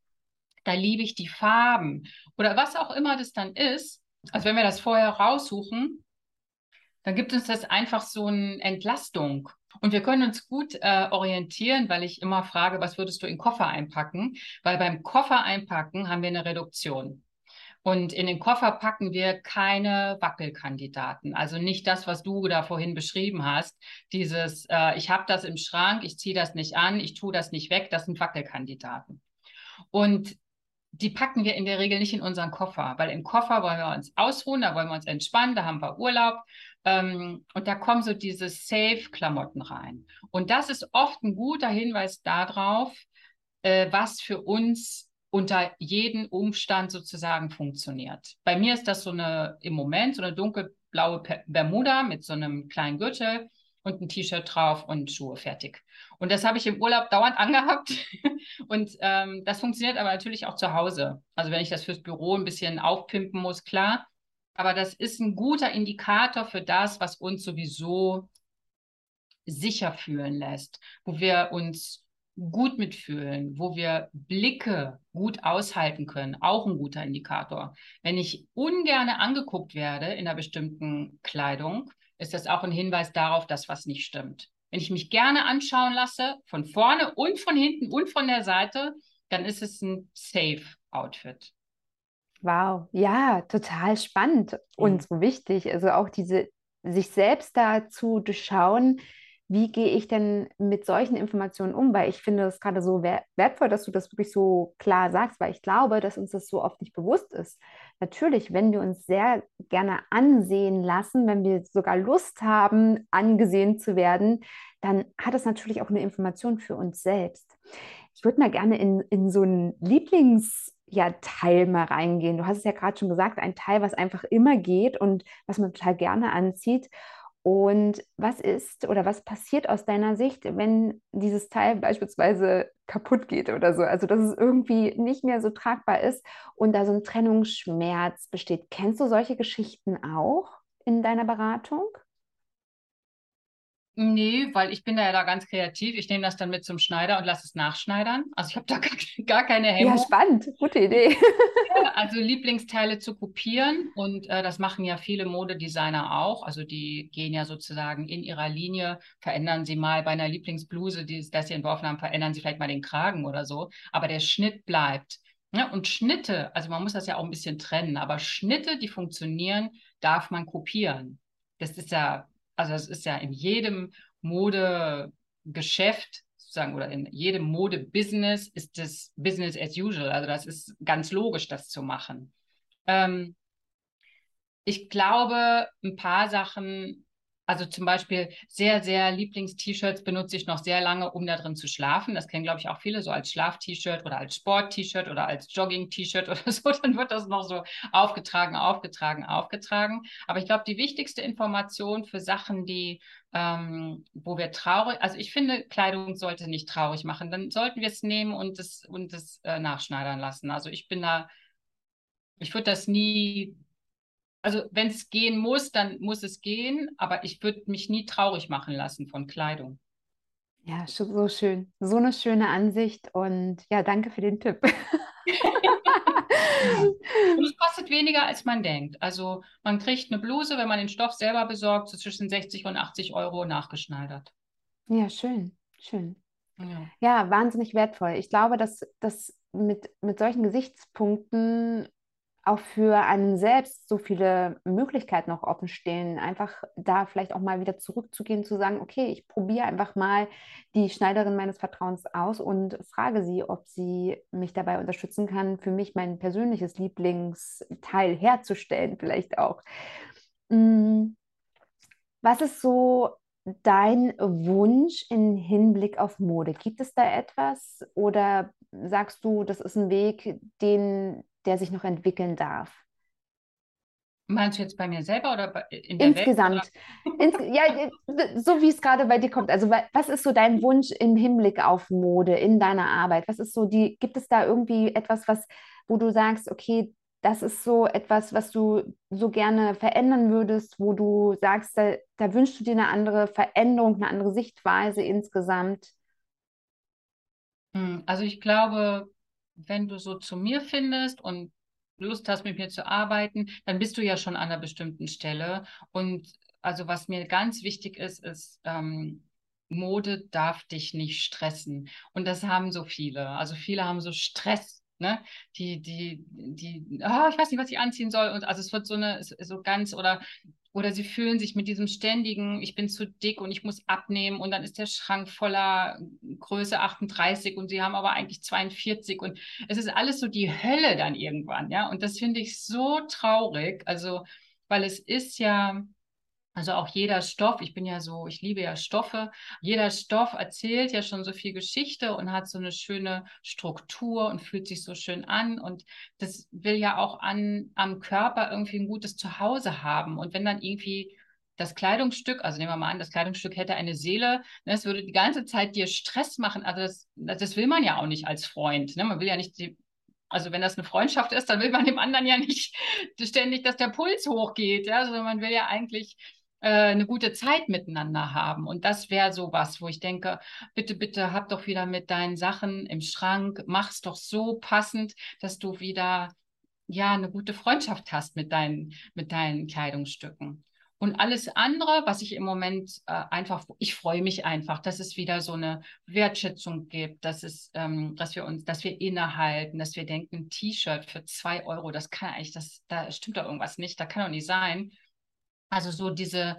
Da liebe ich die Farben oder was auch immer das dann ist. Also wenn wir das vorher raussuchen, dann gibt uns das einfach so eine Entlastung. Und wir können uns gut äh, orientieren, weil ich immer frage, was würdest du in Koffer einpacken? Weil beim Koffer einpacken haben wir eine Reduktion. Und in den Koffer packen wir keine Wackelkandidaten. Also nicht das, was du da vorhin beschrieben hast. Dieses, äh, ich habe das im Schrank, ich ziehe das nicht an, ich tue das nicht weg, das sind Wackelkandidaten. Und die packen wir in der Regel nicht in unseren Koffer, weil im Koffer wollen wir uns ausruhen, da wollen wir uns entspannen, da haben wir Urlaub. Ähm, und da kommen so diese Safe-Klamotten rein. Und das ist oft ein guter Hinweis darauf, äh, was für uns unter jedem Umstand sozusagen funktioniert. Bei mir ist das so eine im Moment so eine dunkelblaue Bermuda mit so einem kleinen Gürtel und ein T-Shirt drauf und Schuhe fertig. Und das habe ich im Urlaub dauernd angehabt. und ähm, das funktioniert aber natürlich auch zu Hause. Also wenn ich das fürs Büro ein bisschen aufpimpen muss, klar. Aber das ist ein guter Indikator für das, was uns sowieso sicher fühlen lässt, wo wir uns gut mitfühlen, wo wir Blicke gut aushalten können, auch ein guter Indikator. Wenn ich ungern angeguckt werde in einer bestimmten Kleidung, ist das auch ein Hinweis darauf, dass was nicht stimmt. Wenn ich mich gerne anschauen lasse, von vorne und von hinten und von der Seite, dann ist es ein Safe Outfit. Wow, ja, total spannend und mhm. so wichtig. Also auch diese, sich selbst da zu durchschauen, wie gehe ich denn mit solchen Informationen um? Weil ich finde es gerade so wertvoll, dass du das wirklich so klar sagst, weil ich glaube, dass uns das so oft nicht bewusst ist. Natürlich, wenn wir uns sehr gerne ansehen lassen, wenn wir sogar Lust haben, angesehen zu werden, dann hat es natürlich auch eine Information für uns selbst. Ich würde mal gerne in, in so einen Lieblings- ja, mal reingehen. Du hast es ja gerade schon gesagt, ein Teil, was einfach immer geht und was man total gerne anzieht. Und was ist oder was passiert aus deiner Sicht, wenn dieses Teil beispielsweise kaputt geht oder so? Also, dass es irgendwie nicht mehr so tragbar ist und da so ein Trennungsschmerz besteht. Kennst du solche Geschichten auch in deiner Beratung? Nee, weil ich bin da ja da ganz kreativ. Ich nehme das dann mit zum Schneider und lasse es nachschneidern. Also ich habe da gar, gar keine Hemmung. Ja, spannend. Gute Idee. also Lieblingsteile zu kopieren und äh, das machen ja viele Modedesigner auch. Also die gehen ja sozusagen in ihrer Linie, verändern sie mal bei einer Lieblingsbluse, die das sie entworfen haben, verändern sie vielleicht mal den Kragen oder so. Aber der Schnitt bleibt. Ja, und Schnitte, also man muss das ja auch ein bisschen trennen, aber Schnitte, die funktionieren, darf man kopieren. Das ist ja also es ist ja in jedem Modegeschäft sozusagen oder in jedem Modebusiness ist das Business as usual. Also das ist ganz logisch, das zu machen. Ähm, ich glaube, ein paar Sachen, Also zum Beispiel sehr, sehr Lieblings-T-Shirts benutze ich noch sehr lange, um da drin zu schlafen. Das kennen, glaube ich, auch viele, so als Schlaf-T-Shirt oder als Sport-T-Shirt oder als Jogging-T-Shirt oder so. Dann wird das noch so aufgetragen, aufgetragen, aufgetragen. Aber ich glaube, die wichtigste Information für Sachen, die, ähm, wo wir traurig, also ich finde, Kleidung sollte nicht traurig machen. Dann sollten wir es nehmen und es und äh, nachschneidern lassen. Also ich bin da, ich würde das nie also wenn es gehen muss, dann muss es gehen, aber ich würde mich nie traurig machen lassen von Kleidung. Ja, so schön. So eine schöne Ansicht und ja, danke für den Tipp. und es kostet weniger, als man denkt. Also man kriegt eine Bluse, wenn man den Stoff selber besorgt, so zwischen 60 und 80 Euro nachgeschneidert. Ja, schön, schön. Ja, ja wahnsinnig wertvoll. Ich glaube, dass, dass mit, mit solchen Gesichtspunkten auch für einen selbst so viele Möglichkeiten noch offen stehen, einfach da vielleicht auch mal wieder zurückzugehen, zu sagen, okay, ich probiere einfach mal die Schneiderin meines Vertrauens aus und frage sie, ob sie mich dabei unterstützen kann, für mich mein persönliches Lieblingsteil herzustellen, vielleicht auch. Mm, was ist so dein Wunsch im Hinblick auf Mode? Gibt es da etwas oder sagst du, das ist ein Weg, den der sich noch entwickeln darf. Meinst du jetzt bei mir selber oder in der Insgesamt. Welt? Ins, ja, so wie es gerade bei dir kommt. Also was ist so dein Wunsch im Hinblick auf Mode in deiner Arbeit? Was ist so die, gibt es da irgendwie etwas, was, wo du sagst, okay, das ist so etwas, was du so gerne verändern würdest, wo du sagst, da, da wünschst du dir eine andere Veränderung, eine andere Sichtweise insgesamt? Hm, also ich glaube, wenn du so zu mir findest und Lust hast, mit mir zu arbeiten, dann bist du ja schon an einer bestimmten Stelle. Und also was mir ganz wichtig ist, ist, ähm, Mode darf dich nicht stressen. Und das haben so viele. Also viele haben so Stress, ne? Die, die, die, oh, ich weiß nicht, was ich anziehen soll. Und also es wird so eine, so ganz, oder oder sie fühlen sich mit diesem ständigen, ich bin zu dick und ich muss abnehmen und dann ist der Schrank voller Größe 38 und sie haben aber eigentlich 42 und es ist alles so die Hölle dann irgendwann, ja. Und das finde ich so traurig, also weil es ist ja, also auch jeder Stoff, ich bin ja so, ich liebe ja Stoffe, jeder Stoff erzählt ja schon so viel Geschichte und hat so eine schöne Struktur und fühlt sich so schön an. Und das will ja auch an, am Körper irgendwie ein gutes Zuhause haben. Und wenn dann irgendwie das Kleidungsstück, also nehmen wir mal an, das Kleidungsstück hätte eine Seele, ne, es würde die ganze Zeit dir Stress machen. Also das, das will man ja auch nicht als Freund. Ne? Man will ja nicht die, also wenn das eine Freundschaft ist, dann will man dem anderen ja nicht ständig, dass der Puls hochgeht. Ja? Also man will ja eigentlich äh, eine gute Zeit miteinander haben. Und das wäre so was, wo ich denke, bitte, bitte hab doch wieder mit deinen Sachen im Schrank, mach's doch so passend, dass du wieder ja eine gute Freundschaft hast mit deinen, mit deinen Kleidungsstücken. Und alles andere, was ich im Moment äh, einfach, ich freue mich einfach, dass es wieder so eine Wertschätzung gibt, dass es, ähm, dass wir uns, dass wir innehalten, dass wir denken, T-Shirt für zwei Euro, das kann eigentlich, das, da stimmt doch irgendwas nicht, da kann doch nicht sein. Also so diese,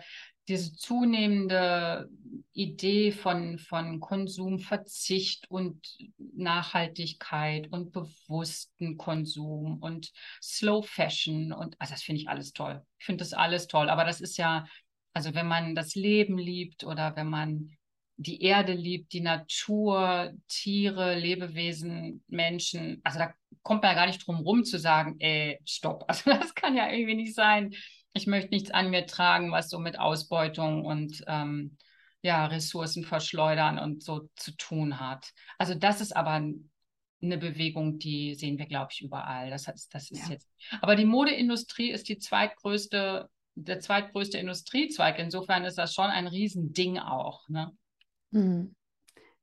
diese zunehmende Idee von, von Konsum, Verzicht und Nachhaltigkeit und bewussten Konsum und Slow Fashion und also das finde ich alles toll. Ich finde das alles toll. Aber das ist ja, also wenn man das Leben liebt oder wenn man die Erde liebt, die Natur, Tiere, Lebewesen, Menschen, also da kommt man ja gar nicht drum rum zu sagen, ey, stopp. Also das kann ja irgendwie nicht sein ich möchte nichts an mir tragen, was so mit Ausbeutung und ähm, ja, Ressourcen verschleudern und so zu tun hat. Also das ist aber eine Bewegung, die sehen wir, glaube ich, überall. Das, heißt, das ist ja. jetzt. Aber die Modeindustrie ist die zweitgrößte, der zweitgrößte Industriezweig. Insofern ist das schon ein Riesending auch. Ne? Mhm.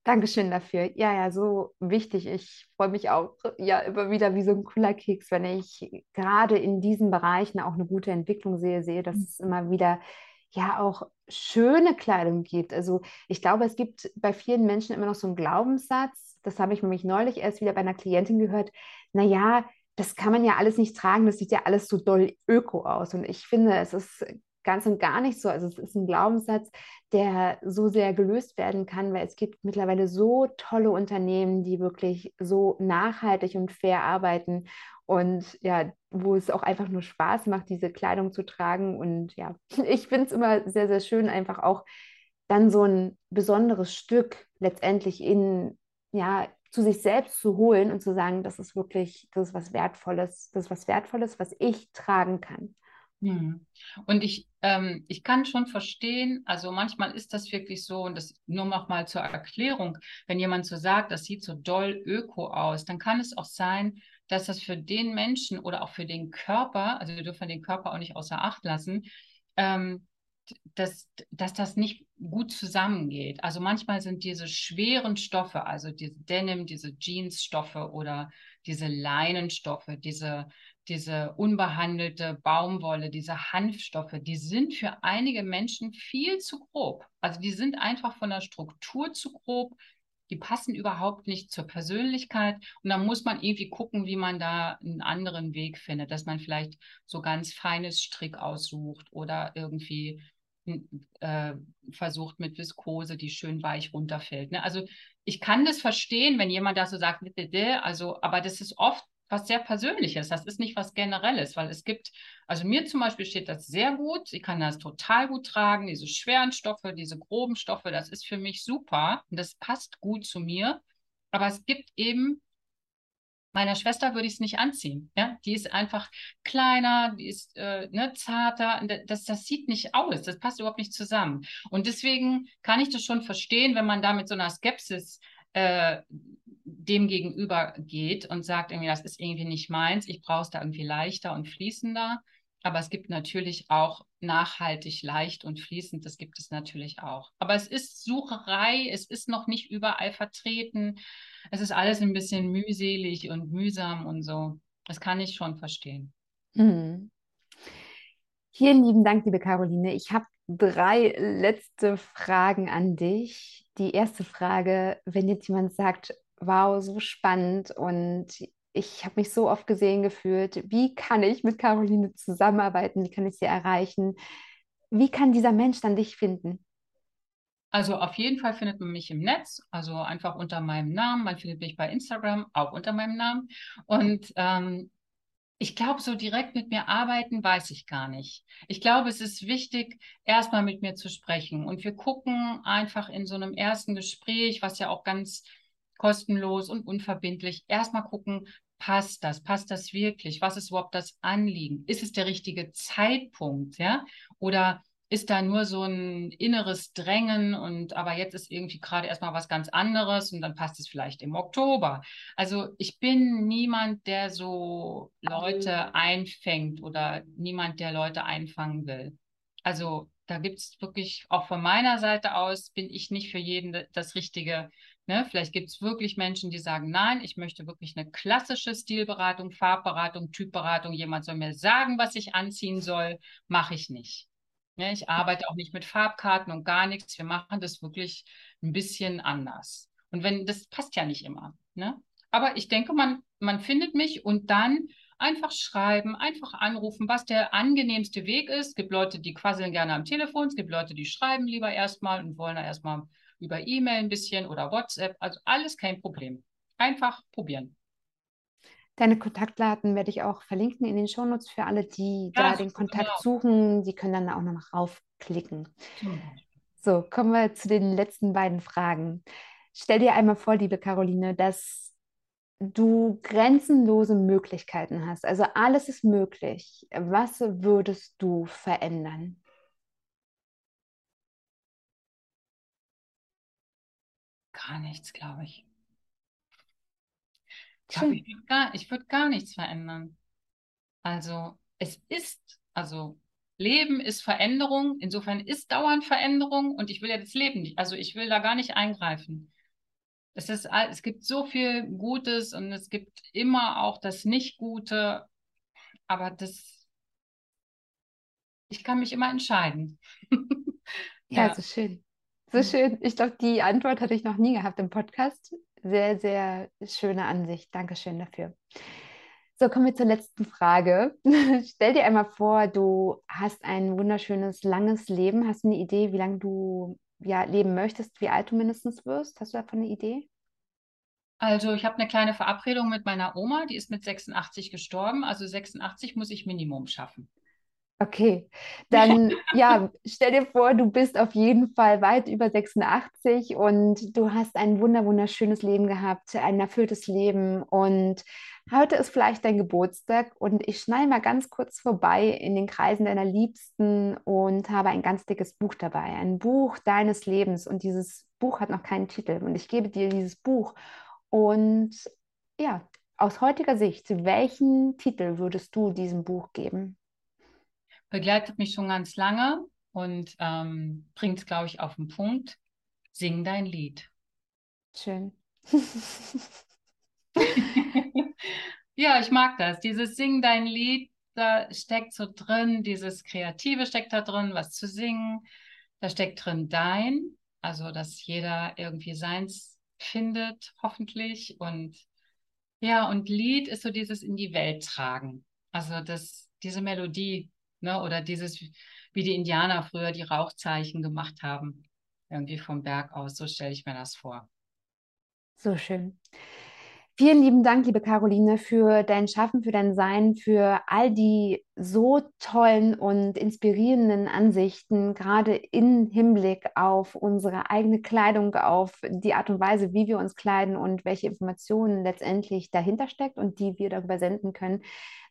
Dankeschön dafür. Ja, ja, so wichtig. Ich freue mich auch ja immer wieder wie so ein cooler Keks, wenn ich gerade in diesen Bereichen auch eine gute Entwicklung sehe, sehe, dass mhm. es immer wieder ja auch schöne Kleidung gibt. Also ich glaube, es gibt bei vielen Menschen immer noch so einen Glaubenssatz, das habe ich nämlich neulich erst wieder bei einer Klientin gehört, naja, das kann man ja alles nicht tragen, das sieht ja alles so doll öko aus. Und ich finde, es ist ganz und gar nicht so. Also es ist ein Glaubenssatz, der so sehr gelöst werden kann, weil es gibt mittlerweile so tolle Unternehmen, die wirklich so nachhaltig und fair arbeiten. und ja, wo es auch einfach nur Spaß macht, diese Kleidung zu tragen. Und ja, ich finde es immer sehr, sehr schön, einfach auch dann so ein besonderes Stück letztendlich in, ja, zu sich selbst zu holen und zu sagen, das ist wirklich, das ist was Wertvolles, das ist was Wertvolles, was ich tragen kann. Hm. Und ich, ähm, ich kann schon verstehen, also manchmal ist das wirklich so, und das nur noch mal zur Erklärung, wenn jemand so sagt, das sieht so doll öko aus, dann kann es auch sein, dass das für den Menschen oder auch für den Körper, also wir dürfen den Körper auch nicht außer Acht lassen, ähm, dass, dass das nicht gut zusammengeht. Also manchmal sind diese schweren Stoffe, also diese Denim, diese Jeansstoffe oder diese Leinenstoffe, diese diese unbehandelte Baumwolle, diese Hanfstoffe, die sind für einige Menschen viel zu grob. Also die sind einfach von der Struktur zu grob. Die passen überhaupt nicht zur Persönlichkeit. Und dann muss man irgendwie gucken, wie man da einen anderen Weg findet, dass man vielleicht so ganz feines Strick aussucht oder irgendwie äh, versucht mit Viskose, die schön weich runterfällt. Ne? Also ich kann das verstehen, wenn jemand da so sagt, also, aber das ist oft was sehr Persönliches. Das ist nicht was Generelles, weil es gibt, also mir zum Beispiel steht das sehr gut. Ich kann das total gut tragen, diese schweren Stoffe, diese groben Stoffe, das ist für mich super und das passt gut zu mir. Aber es gibt eben Meiner Schwester würde ich es nicht anziehen. Ja? Die ist einfach kleiner, die ist äh, ne, zarter. Das, das sieht nicht aus. Das passt überhaupt nicht zusammen. Und deswegen kann ich das schon verstehen, wenn man da mit so einer Skepsis äh, dem gegenüber geht und sagt irgendwie, das ist irgendwie nicht meins, ich brauche es da irgendwie leichter und fließender. Aber es gibt natürlich auch nachhaltig, leicht und fließend, das gibt es natürlich auch. Aber es ist Sucherei, es ist noch nicht überall vertreten. Es ist alles ein bisschen mühselig und mühsam und so. Das kann ich schon verstehen. Mhm. Vielen lieben Dank, liebe Caroline. Ich habe drei letzte Fragen an dich. Die erste Frage, wenn jetzt jemand sagt, wow, so spannend und ich habe mich so oft gesehen gefühlt, wie kann ich mit Caroline zusammenarbeiten, wie kann ich sie erreichen, wie kann dieser Mensch dann dich finden? Also auf jeden Fall findet man mich im Netz, also einfach unter meinem Namen. Man findet mich bei Instagram auch unter meinem Namen. Und ähm, ich glaube, so direkt mit mir arbeiten, weiß ich gar nicht. Ich glaube, es ist wichtig, erstmal mit mir zu sprechen. Und wir gucken einfach in so einem ersten Gespräch, was ja auch ganz kostenlos und unverbindlich, erstmal gucken, passt das? Passt das wirklich? Was ist überhaupt das Anliegen? Ist es der richtige Zeitpunkt? Ja? Oder ist da nur so ein inneres Drängen und aber jetzt ist irgendwie gerade erstmal was ganz anderes und dann passt es vielleicht im Oktober. Also ich bin niemand, der so Leute einfängt oder niemand, der Leute einfangen will. Also da gibt es wirklich, auch von meiner Seite aus, bin ich nicht für jeden das Richtige. Ne? Vielleicht gibt es wirklich Menschen, die sagen, nein, ich möchte wirklich eine klassische Stilberatung, Farbberatung, Typberatung. Jemand soll mir sagen, was ich anziehen soll. Mache ich nicht. Ne, ich arbeite auch nicht mit Farbkarten und gar nichts. Wir machen das wirklich ein bisschen anders. Und wenn, das passt ja nicht immer. Ne? Aber ich denke, man, man findet mich und dann einfach schreiben, einfach anrufen, was der angenehmste Weg ist. Es gibt Leute, die quasseln gerne am Telefon, es gibt Leute, die schreiben lieber erstmal und wollen da erstmal über E-Mail ein bisschen oder WhatsApp. Also alles kein Problem. Einfach probieren. Deine Kontaktdaten werde ich auch verlinken in den Shownotes für alle, die ja, da den Kontakt genau. suchen. Die können dann auch noch raufklicken. Mhm. So, kommen wir zu den letzten beiden Fragen. Stell dir einmal vor, liebe Caroline, dass du grenzenlose Möglichkeiten hast. Also alles ist möglich. Was würdest du verändern? Gar nichts, glaube ich. Ich glaube, ich würde gar, würd gar nichts verändern. Also es ist, also Leben ist Veränderung, insofern ist dauernd Veränderung und ich will ja das Leben nicht, also ich will da gar nicht eingreifen. Es, ist, es gibt so viel Gutes und es gibt immer auch das Nicht-Gute, aber das, ich kann mich immer entscheiden. ja, ja, so schön. So mhm. schön. Ich glaube, die Antwort hatte ich noch nie gehabt im Podcast sehr, sehr schöne Ansicht. Dankeschön dafür. So, kommen wir zur letzten Frage. Stell dir einmal vor, du hast ein wunderschönes, langes Leben. Hast du eine Idee, wie lange du ja, leben möchtest, wie alt du mindestens wirst? Hast du davon eine Idee? Also ich habe eine kleine Verabredung mit meiner Oma, die ist mit 86 gestorben. Also 86 muss ich Minimum schaffen. Okay, dann ja, stell dir vor, du bist auf jeden Fall weit über 86 und du hast ein wunder wunderschönes Leben gehabt, ein erfülltes Leben. Und heute ist vielleicht dein Geburtstag und ich schneide mal ganz kurz vorbei in den Kreisen deiner Liebsten und habe ein ganz dickes Buch dabei, ein Buch deines Lebens. Und dieses Buch hat noch keinen Titel. Und ich gebe dir dieses Buch. Und ja, aus heutiger Sicht, welchen Titel würdest du diesem Buch geben? Begleitet mich schon ganz lange und ähm, bringt es, glaube ich, auf den Punkt. Sing dein Lied. Schön. ja, ich mag das. Dieses Sing dein Lied, da steckt so drin, dieses Kreative steckt da drin, was zu singen. Da steckt drin dein, also dass jeder irgendwie seins findet, hoffentlich. Und ja, und Lied ist so dieses in die Welt tragen. Also das, diese Melodie, Ne? Oder dieses, wie die Indianer früher die Rauchzeichen gemacht haben, irgendwie vom Berg aus. So stelle ich mir das vor. So schön. Vielen lieben Dank, liebe Caroline, für dein Schaffen, für dein Sein, für all die so tollen und inspirierenden Ansichten, gerade im Hinblick auf unsere eigene Kleidung, auf die Art und Weise, wie wir uns kleiden und welche Informationen letztendlich dahinter steckt und die wir darüber senden können.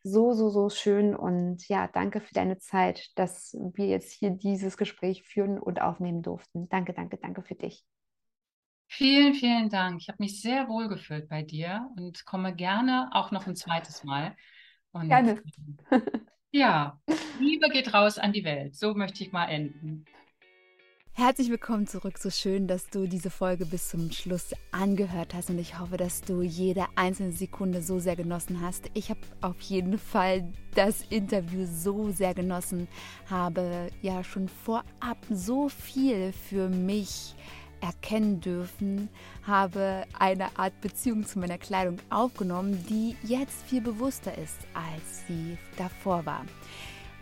So, so, so schön und ja, danke für deine Zeit, dass wir jetzt hier dieses Gespräch führen und aufnehmen durften. Danke, danke, danke für dich. Vielen, vielen Dank. Ich habe mich sehr wohl gefühlt bei dir und komme gerne auch noch ein zweites Mal. Und, gerne. ja, Liebe geht raus an die Welt. So möchte ich mal enden. Herzlich willkommen zurück. So schön, dass du diese Folge bis zum Schluss angehört hast und ich hoffe, dass du jede einzelne Sekunde so sehr genossen hast. Ich habe auf jeden Fall das Interview so sehr genossen, habe ja schon vorab so viel für mich erkennen dürfen, habe eine Art Beziehung zu meiner Kleidung aufgenommen, die jetzt viel bewusster ist, als sie davor war.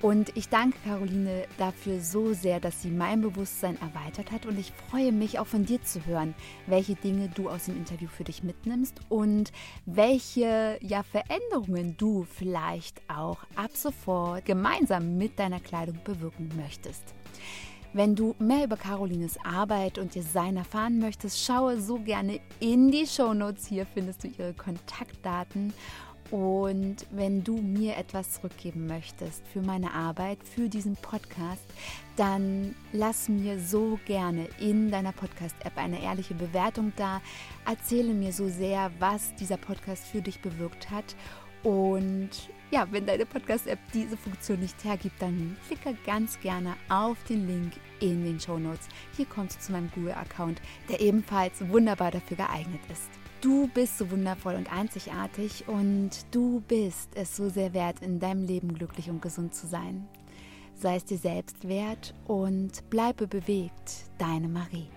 Und ich danke Caroline dafür so sehr, dass sie mein Bewusstsein erweitert hat. Und ich freue mich auch von dir zu hören, welche Dinge du aus dem Interview für dich mitnimmst und welche ja, Veränderungen du vielleicht auch ab sofort gemeinsam mit deiner Kleidung bewirken möchtest. Wenn du mehr über Carolines Arbeit und Design erfahren möchtest, schaue so gerne in die Show Notes. Hier findest du ihre Kontaktdaten. Und wenn du mir etwas zurückgeben möchtest für meine Arbeit, für diesen Podcast, dann lass mir so gerne in deiner Podcast-App eine ehrliche Bewertung da. Erzähle mir so sehr, was dieser Podcast für dich bewirkt hat. Und ja, wenn deine Podcast-App diese Funktion nicht hergibt, dann klicke ganz gerne auf den Link in den Show Notes. Hier kommst du zu meinem Google-Account, der ebenfalls wunderbar dafür geeignet ist. Du bist so wundervoll und einzigartig und du bist es so sehr wert, in deinem Leben glücklich und gesund zu sein. Sei es dir selbst wert und bleibe bewegt, deine Marie.